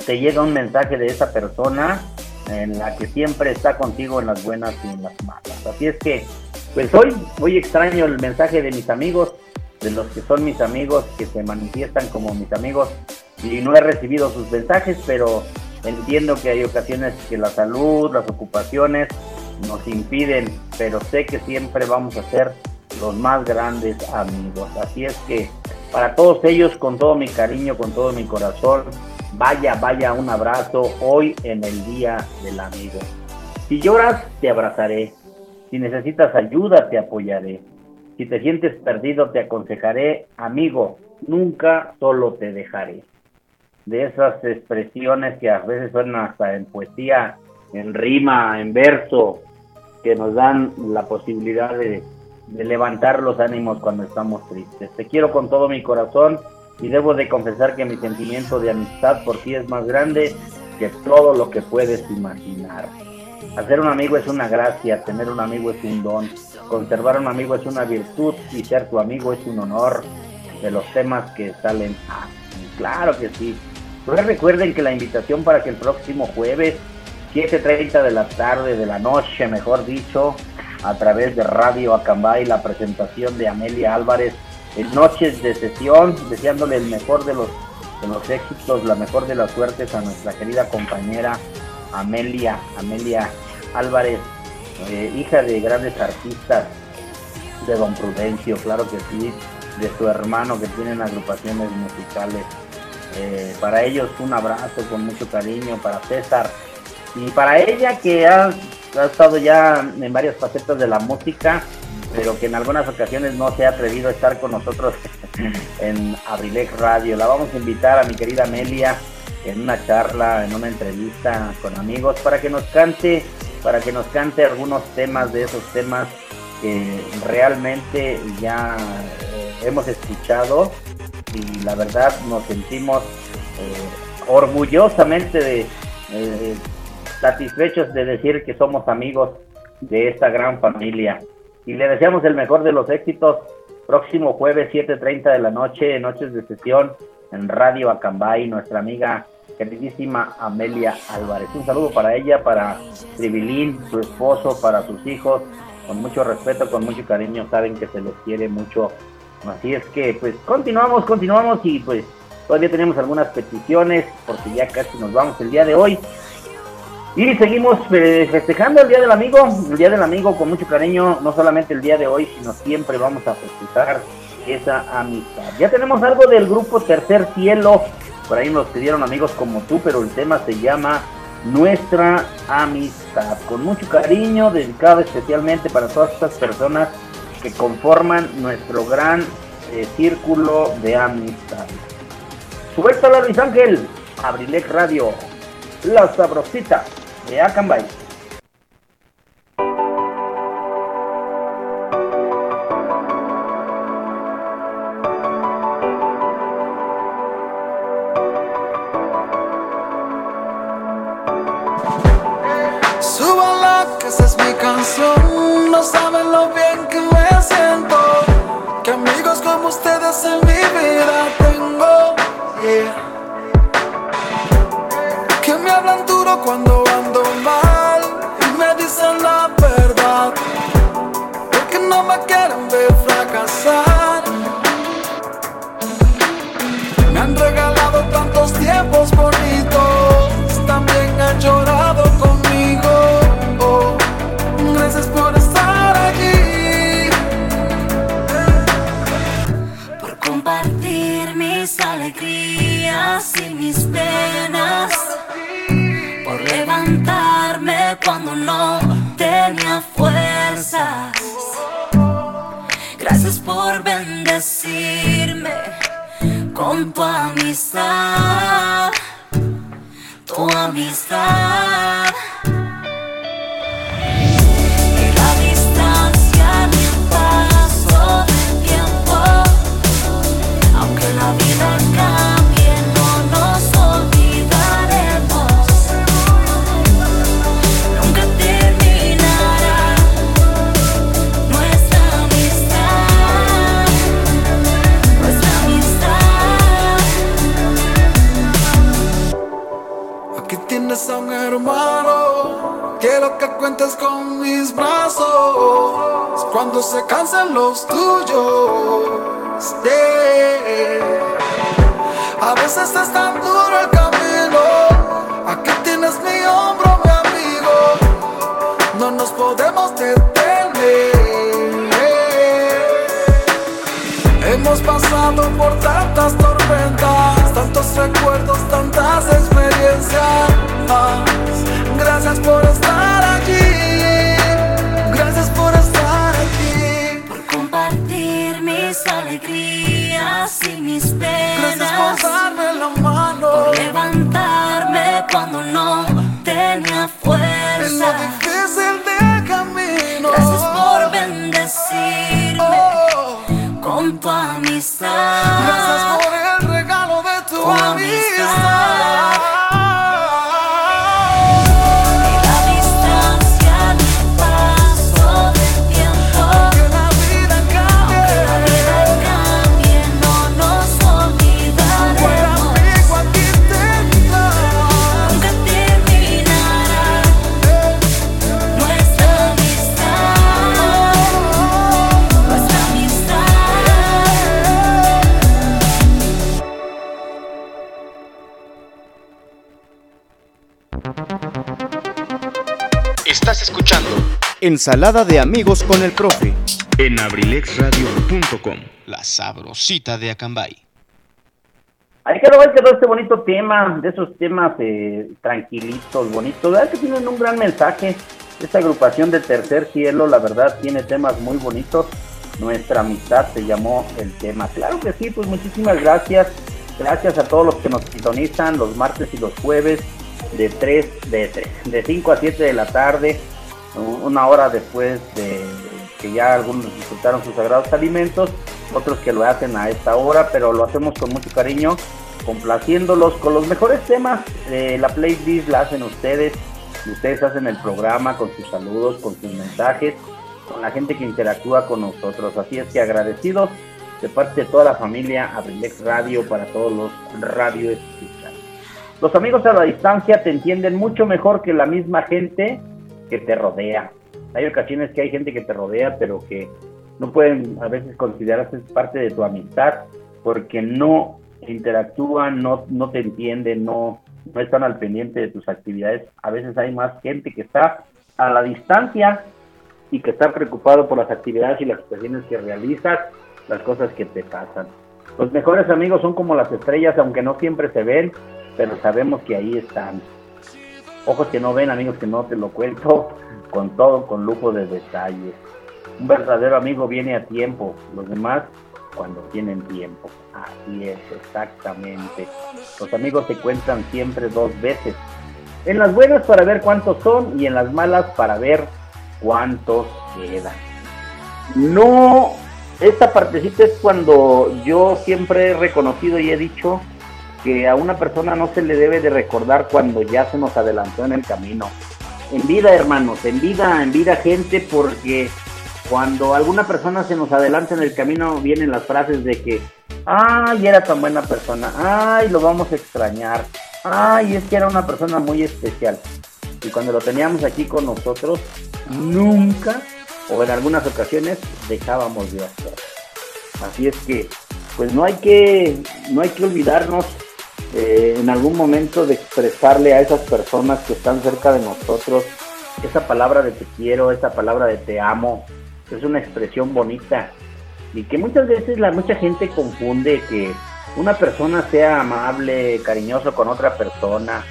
te llega un mensaje de esa persona en la que siempre está contigo en las buenas y en las malas. Así es que, pues hoy, hoy extraño el mensaje de mis amigos, de los que son mis amigos, que se manifiestan como mis amigos, y no he recibido sus mensajes, pero entiendo que hay ocasiones que la salud, las ocupaciones nos impiden, pero sé que siempre vamos a ser los más grandes amigos. Así es que para todos ellos, con todo mi cariño, con todo mi corazón, vaya, vaya un abrazo hoy en el Día del Amigo. Si lloras, te abrazaré. Si necesitas ayuda, te apoyaré. Si te sientes perdido, te aconsejaré. Amigo, nunca solo te dejaré. De esas expresiones que a veces son hasta en poesía, en rima, en verso, que nos dan la posibilidad de, levantar los ánimos cuando estamos tristes. Te quiero con todo mi corazón y debo de confesar que mi sentimiento de amistad por ti es más grande que todo lo que puedes imaginar. Hacer un amigo es una gracia, tener un amigo es un don, conservar un amigo es una virtud y ser tu amigo es un honor de los temas que salen. Claro que sí. Pero recuerden que la invitación para que el próximo jueves, 7.30 de la tarde, de la noche, mejor dicho, a través de Radio Acambay, la presentación de Amelia Álvarez en Noches de Sesión, deseándole el mejor de los, de los éxitos, la mejor de las suertes a nuestra querida compañera Amelia, Amelia Álvarez, eh, hija de grandes artistas de Don Prudencio, claro que sí, de su hermano que tienen agrupaciones musicales. Eh, para ellos un abrazo con mucho cariño, para César y para ella que ha, estado ya en varias facetas de la música, pero que en algunas ocasiones no se ha atrevido a estar con nosotros en Abrilex Radio. La vamos a invitar a mi querida Amelia en una charla, en una entrevista con amigos, para que nos cante, para que nos cante algunos temas de esos temas que realmente ya eh, hemos escuchado y la verdad nos sentimos eh, orgullosamente de, eh, satisfechos de decir que somos amigos de esta gran familia y le deseamos el mejor de los éxitos próximo jueves 7.30 de la noche, noches de sesión en Radio Acambay, nuestra amiga queridísima Amelia Álvarez. Un saludo para ella, para Tribilín, su esposo, para sus hijos, con mucho respeto, con mucho cariño, saben que se les quiere mucho. Así es que pues continuamos, continuamos y pues todavía tenemos algunas peticiones porque ya casi nos vamos el día de hoy. Y seguimos eh, festejando el Día del Amigo, el Día del Amigo con mucho cariño, no solamente el día de hoy, sino siempre vamos a festejar esa amistad. Ya tenemos algo del grupo Tercer Cielo, por ahí nos pidieron amigos como tú, pero el tema se llama Nuestra Amistad, con mucho cariño, dedicado especialmente para todas estas personas que conforman nuestro gran eh, círculo de amistad. Suelta la Luis Ángel, Abrilec Radio, la sabrosita de Acambay. Súbala, y mis penas, por levantarme cuando no tenía fuerzas. Gracias por bendecirme con tu amistad, tu amistad. Con mis brazos. Cuando se cansen los tuyos. Yeah. A veces es tan duro el camino. Aquí tienes mi hombro, mi amigo. No nos podemos detener. Hemos pasado por tantas tormentas, tantos recuerdos, tantas experiencias. Gracias por estar alegrías y mis penas. Gracias por darme la mano. Por levantarme cuando no tenía fuerza. En lo difícil del camino. Gracias por bendecirme con tu amistad. Gracias por el regalo de tu, Tu amistad. Ensalada de amigos con el profe. En abrilexradio.com, la sabrosita de Acambay. Ahí quedó, ahí quedó este bonito tema, de esos temas eh, tranquilitos, bonitos. ¿Verdad que tienen un gran mensaje? Esta agrupación de Tercer Cielo, la verdad, tiene temas muy bonitos. Nuestra amistad se llamó el tema. Claro que sí, pues muchísimas gracias. Gracias a todos los que nos sintonizan los martes y los jueves de 3, de 3, de 5 a 7 de la tarde, una hora después de que ya algunos disfrutaron sus sagrados alimentos, otros que lo hacen a esta hora, pero lo hacemos con mucho cariño, complaciéndolos con los mejores temas. Eh, la playlist la hacen ustedes, ustedes hacen el programa con sus saludos, con sus mensajes, con la gente que interactúa con nosotros. Así es que agradecidos de parte de toda la familia Abrilex Radio para todos los radio escuchas. Los amigos a la distancia te entienden mucho mejor que la misma gente que te rodea. Hay ocasiones que hay gente que te rodea, pero que no pueden a veces considerarse parte de tu amistad porque no interactúan, no, no te entienden, no, no están al pendiente de tus actividades. A veces hay más gente que está a la distancia y que está preocupado por las actividades y las situaciones que realizas, las cosas que te pasan. Los mejores amigos son como las estrellas, aunque no siempre se ven, pero sabemos que ahí están. Ojos que no ven, amigos que no te lo cuento, con todo, con lujo de detalles. Un verdadero amigo viene a tiempo, los demás cuando tienen tiempo. Así es, exactamente. Los amigos se cuentan siempre dos veces. En las buenas para ver cuántos son y en las malas para ver cuántos quedan. No, esta partecita es cuando yo siempre he reconocido y he dicho que a una persona no se le debe de recordar cuando ya se nos adelantó en el camino. En vida, hermanos, en vida, en vida, gente, porque cuando alguna persona se nos adelanta en el camino vienen las frases de que, ay, era tan buena persona, ay, lo vamos a extrañar, ay, es que era una persona muy especial. Y cuando lo teníamos aquí con nosotros, nunca, o en algunas ocasiones, dejábamos de hacer. Así es que, pues no hay que, no hay que olvidarnos eh, en algún momento de expresarle a esas personas que están cerca de nosotros esa palabra de te quiero, esa palabra de te amo, es una expresión bonita. Y que muchas veces la mucha gente confunde que una persona sea amable, cariñoso con otra persona,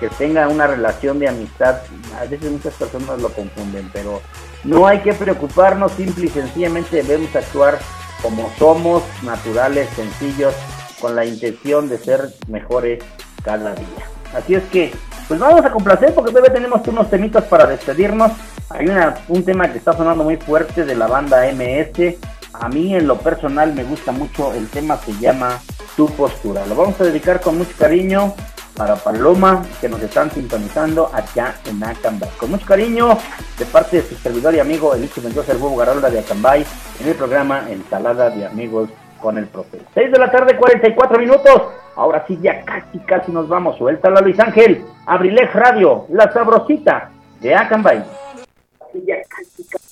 que tenga una relación de amistad, a veces muchas personas lo confunden, pero no hay que preocuparnos, simple y sencillamente debemos actuar como somos, naturales, sencillos, con la intención de ser mejores cada día. Así es que, pues vamos a complacer porque todavía tenemos unos temitas para despedirnos. Hay una, un tema que está sonando muy fuerte de la banda MS. A mí en lo personal me gusta mucho, el tema se llama Tu postura. Lo vamos a dedicar con mucho cariño para Paloma, que nos están sintonizando acá en Acambay. Con mucho cariño de parte de su servidor y amigo Elixir Mendoza, el huevo Garolda de Acambay, en el programa Ensalada de Amigos con el Profe. 6 de la tarde, 44 minutos. Ahora sí, ya casi, casi nos vamos. Suéltala, Luis Ángel. Abrilex Radio, la sabrosita de Acambay. Casi.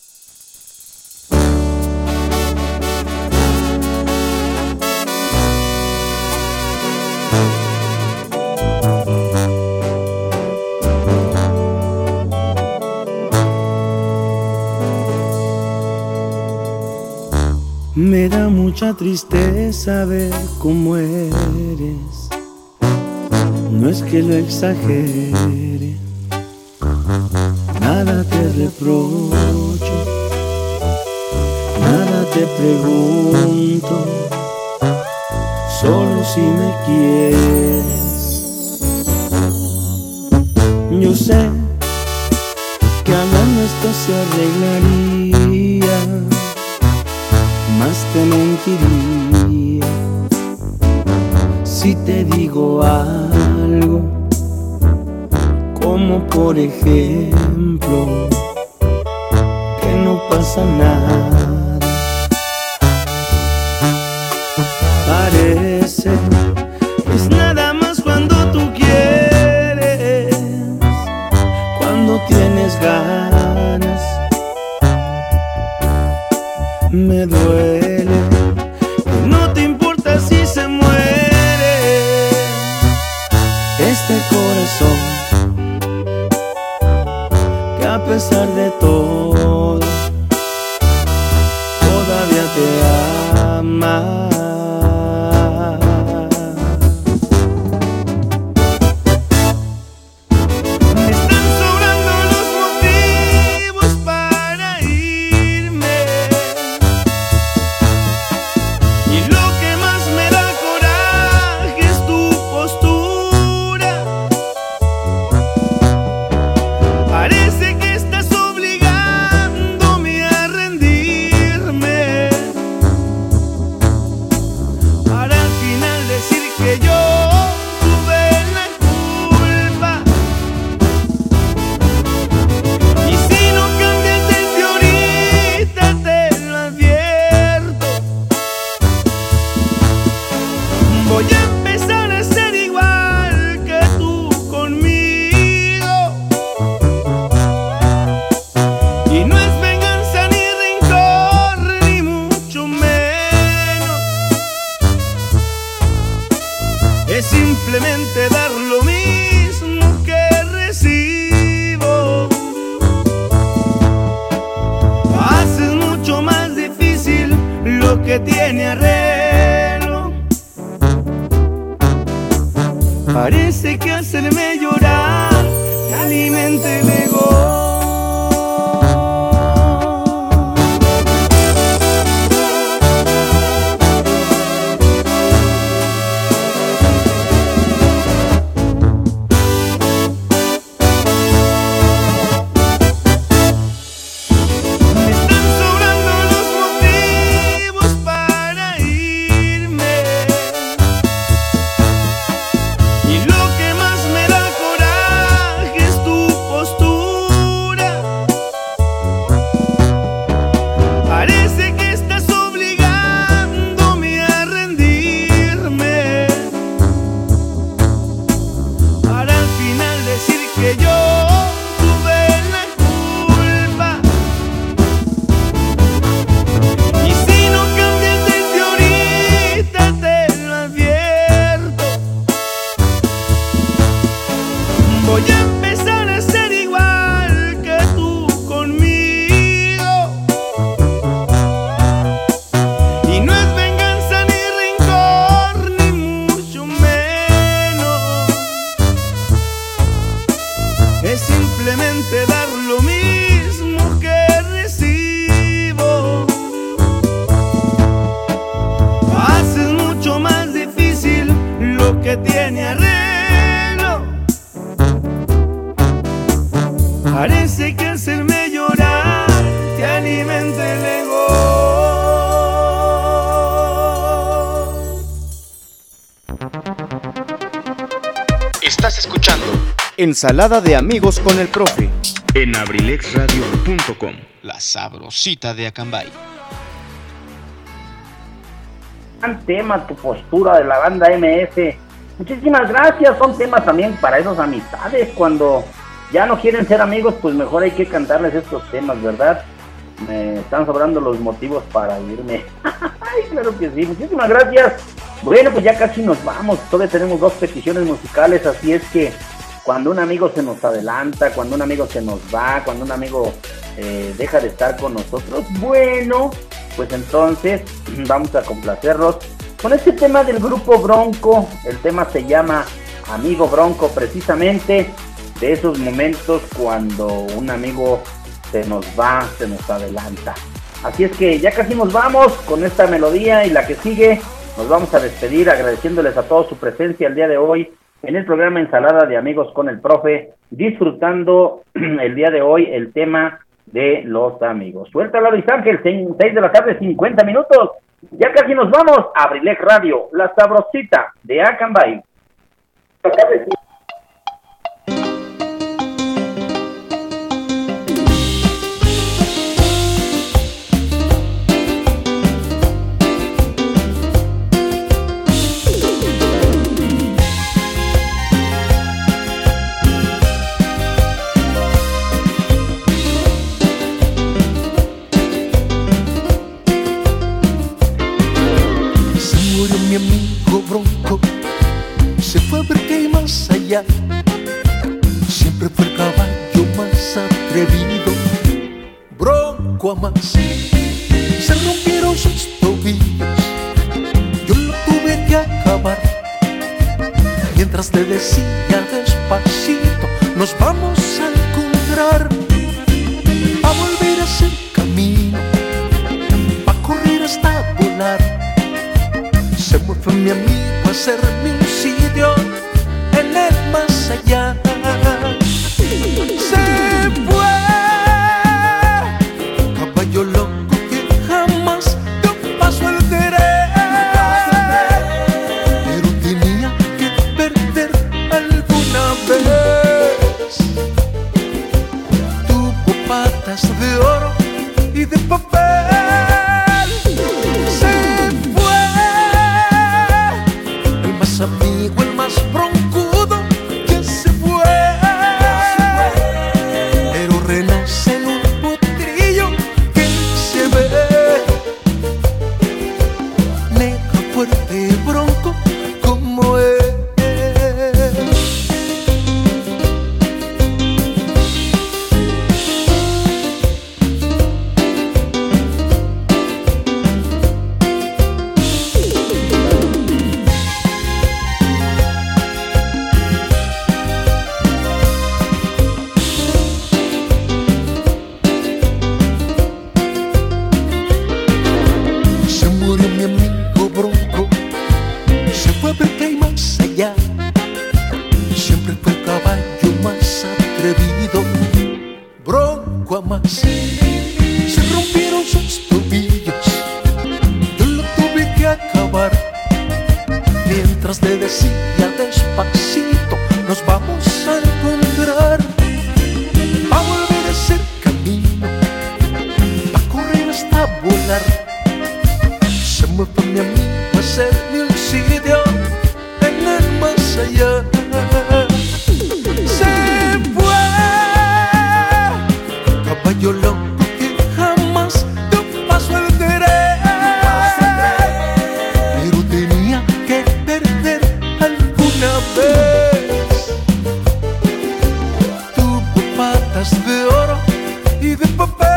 Me da mucha tristeza ver cómo eres. No es que lo exagere, nada te reprocho, nada te pregunto, solo si me quieres. Yo sé que hablando esto se arreglaría más te mentiría si te digo algo, como por ejemplo que no pasa nada. Parece no te importa si se muere. Este corazón que a pesar de todo Ensalada de amigos con el profe. En abrilexradio.com, la sabrosita de Acambay. gran tema tu postura de la banda MS. Muchísimas gracias, son temas también para esas amistades. Cuando ya no quieren ser amigos, pues mejor hay que cantarles estos temas, ¿verdad? Me están sobrando los motivos para irme. Ay, claro que sí, muchísimas gracias. Bueno, pues ya casi nos vamos. Todavía tenemos dos peticiones musicales, así es que cuando un amigo se nos adelanta, cuando un amigo se nos va, cuando un amigo eh, deja de estar con nosotros, bueno, pues entonces vamos a complacerlos con este tema del grupo Bronco. El tema se llama Amigo Bronco, precisamente de esos momentos cuando un amigo se nos va, se nos adelanta. Así es que ya casi nos vamos con esta melodía y la que sigue. Nos vamos a despedir agradeciéndoles a todos su presencia el día de hoy en el programa Ensalada de Amigos con el Profe, disfrutando el día de hoy el tema de los amigos. Suéltala Luis Ángel, 6 de la tarde, 50 minutos. Ya casi nos vamos a Radio, la sabrosita de Acambay. Se rompieron sus tobillos, yo lo tuve que acabar. Mientras te decía despacito, nos vamos a encontrar. A volver a hacer camino, a correr hasta volar. Se fue mi amigo a hacerme un sitio en el más allá. Se de oro y de papel.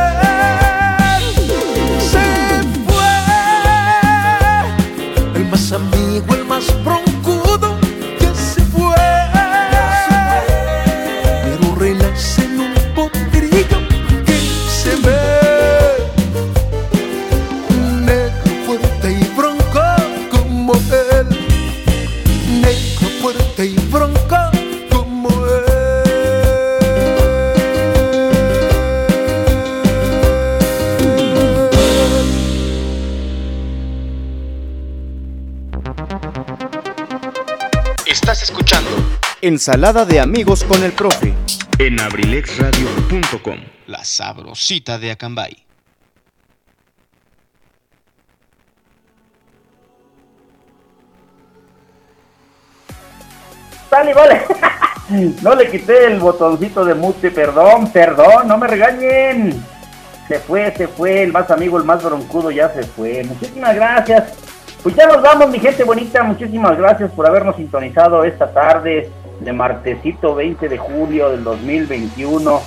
Ensalada de amigos con el profe En abrilexradio.com, la sabrosita de Acambay. Sale, vale. No le quité el botoncito de mute, perdón, perdón, no me regañen. Se fue, se fue, el más amigo, el más broncudo ya se fue. Muchísimas gracias. Pues ya nos vamos, mi gente bonita. Muchísimas gracias por habernos sintonizado esta tarde de martesito 20 de julio del 2021.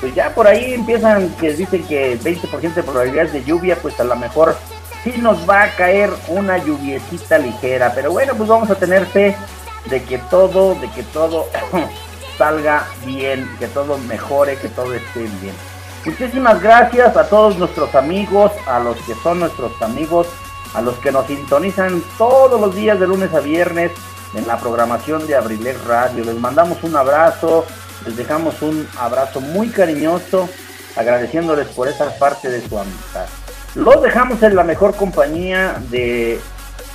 Pues ya por ahí empiezan que dicen que 20% de probabilidades de lluvia, pues a lo mejor sí nos va a caer una lluviecita ligera. Pero bueno, pues vamos a tener fe de que todo, de que todo salga bien, que todo mejore, que todo esté bien. Muchísimas gracias a todos nuestros amigos, a los que son nuestros amigos, a los que nos sintonizan todos los días de lunes a viernes en la programación de Abrilex Radio. Les mandamos un abrazo, les dejamos un abrazo muy cariñoso, agradeciéndoles por esa parte de su amistad. Los dejamos en la mejor compañía de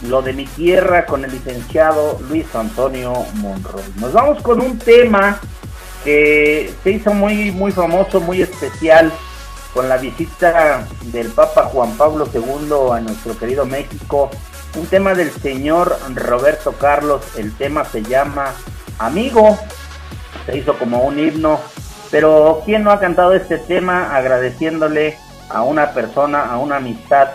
lo de mi tierra con el licenciado Luis Antonio Monroy. Nos vamos con un tema que se hizo muy muy famoso, muy especial con la visita del Papa Juan Pablo II a nuestro querido México. Un tema del señor Roberto Carlos, el tema se llama Amigo, se hizo como un himno, pero ¿quién no ha cantado este tema agradeciéndole a una persona, a una amistad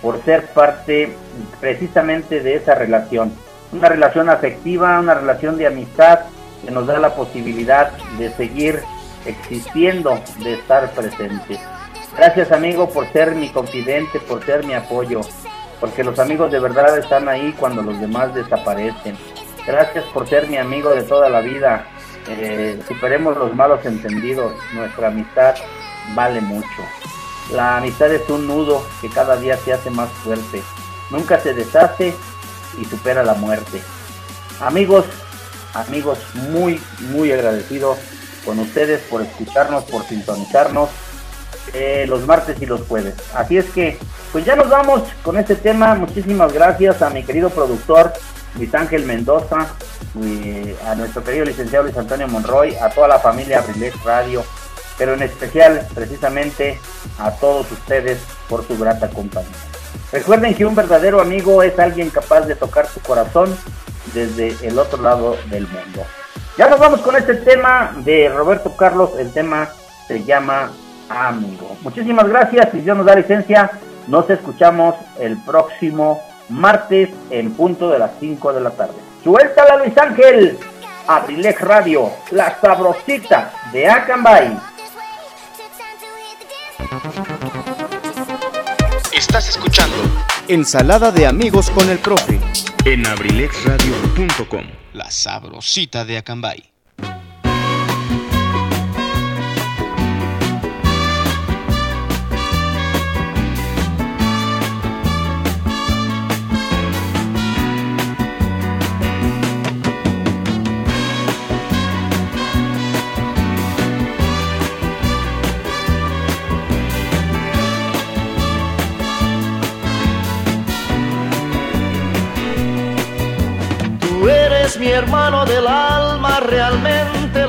por ser parte precisamente de esa relación. Una relación afectiva, una relación de amistad que nos da la posibilidad de seguir existiendo, de estar presente. Gracias amigo por ser mi confidente, por ser mi apoyo, porque los amigos de verdad están ahí cuando los demás desaparecen. Gracias por ser mi amigo de toda la vida. Eh, superemos los malos entendidos, nuestra amistad vale mucho. La amistad es un nudo que cada día se hace más fuerte. Nunca se deshace y supera la muerte. Amigos, amigos, muy, muy agradecido con ustedes por escucharnos, por sintonizarnos eh, los martes y los jueves. Así es que, pues ya nos vamos con este tema. Muchísimas gracias a mi querido productor Luis Ángel Mendoza, a nuestro querido licenciado Luis Antonio Monroy, a toda la familia Abrilex Radio pero en especial precisamente a todos ustedes por su grata compañía. Recuerden que un verdadero amigo es alguien capaz de tocar su corazón desde el otro lado del mundo. Ya nos vamos con este tema de Roberto Carlos, el tema se llama Amigo. Muchísimas gracias, si Dios nos da licencia, nos escuchamos el próximo martes en punto de las 5 de la tarde. Suéltala Luis Ángel, Abrilex Radio, la sabrosita de Acambay. Estás escuchando Ensalada de amigos con el profe En abrilexradio.com, la sabrosita de Acambay.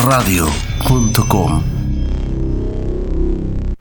abrilexradio.com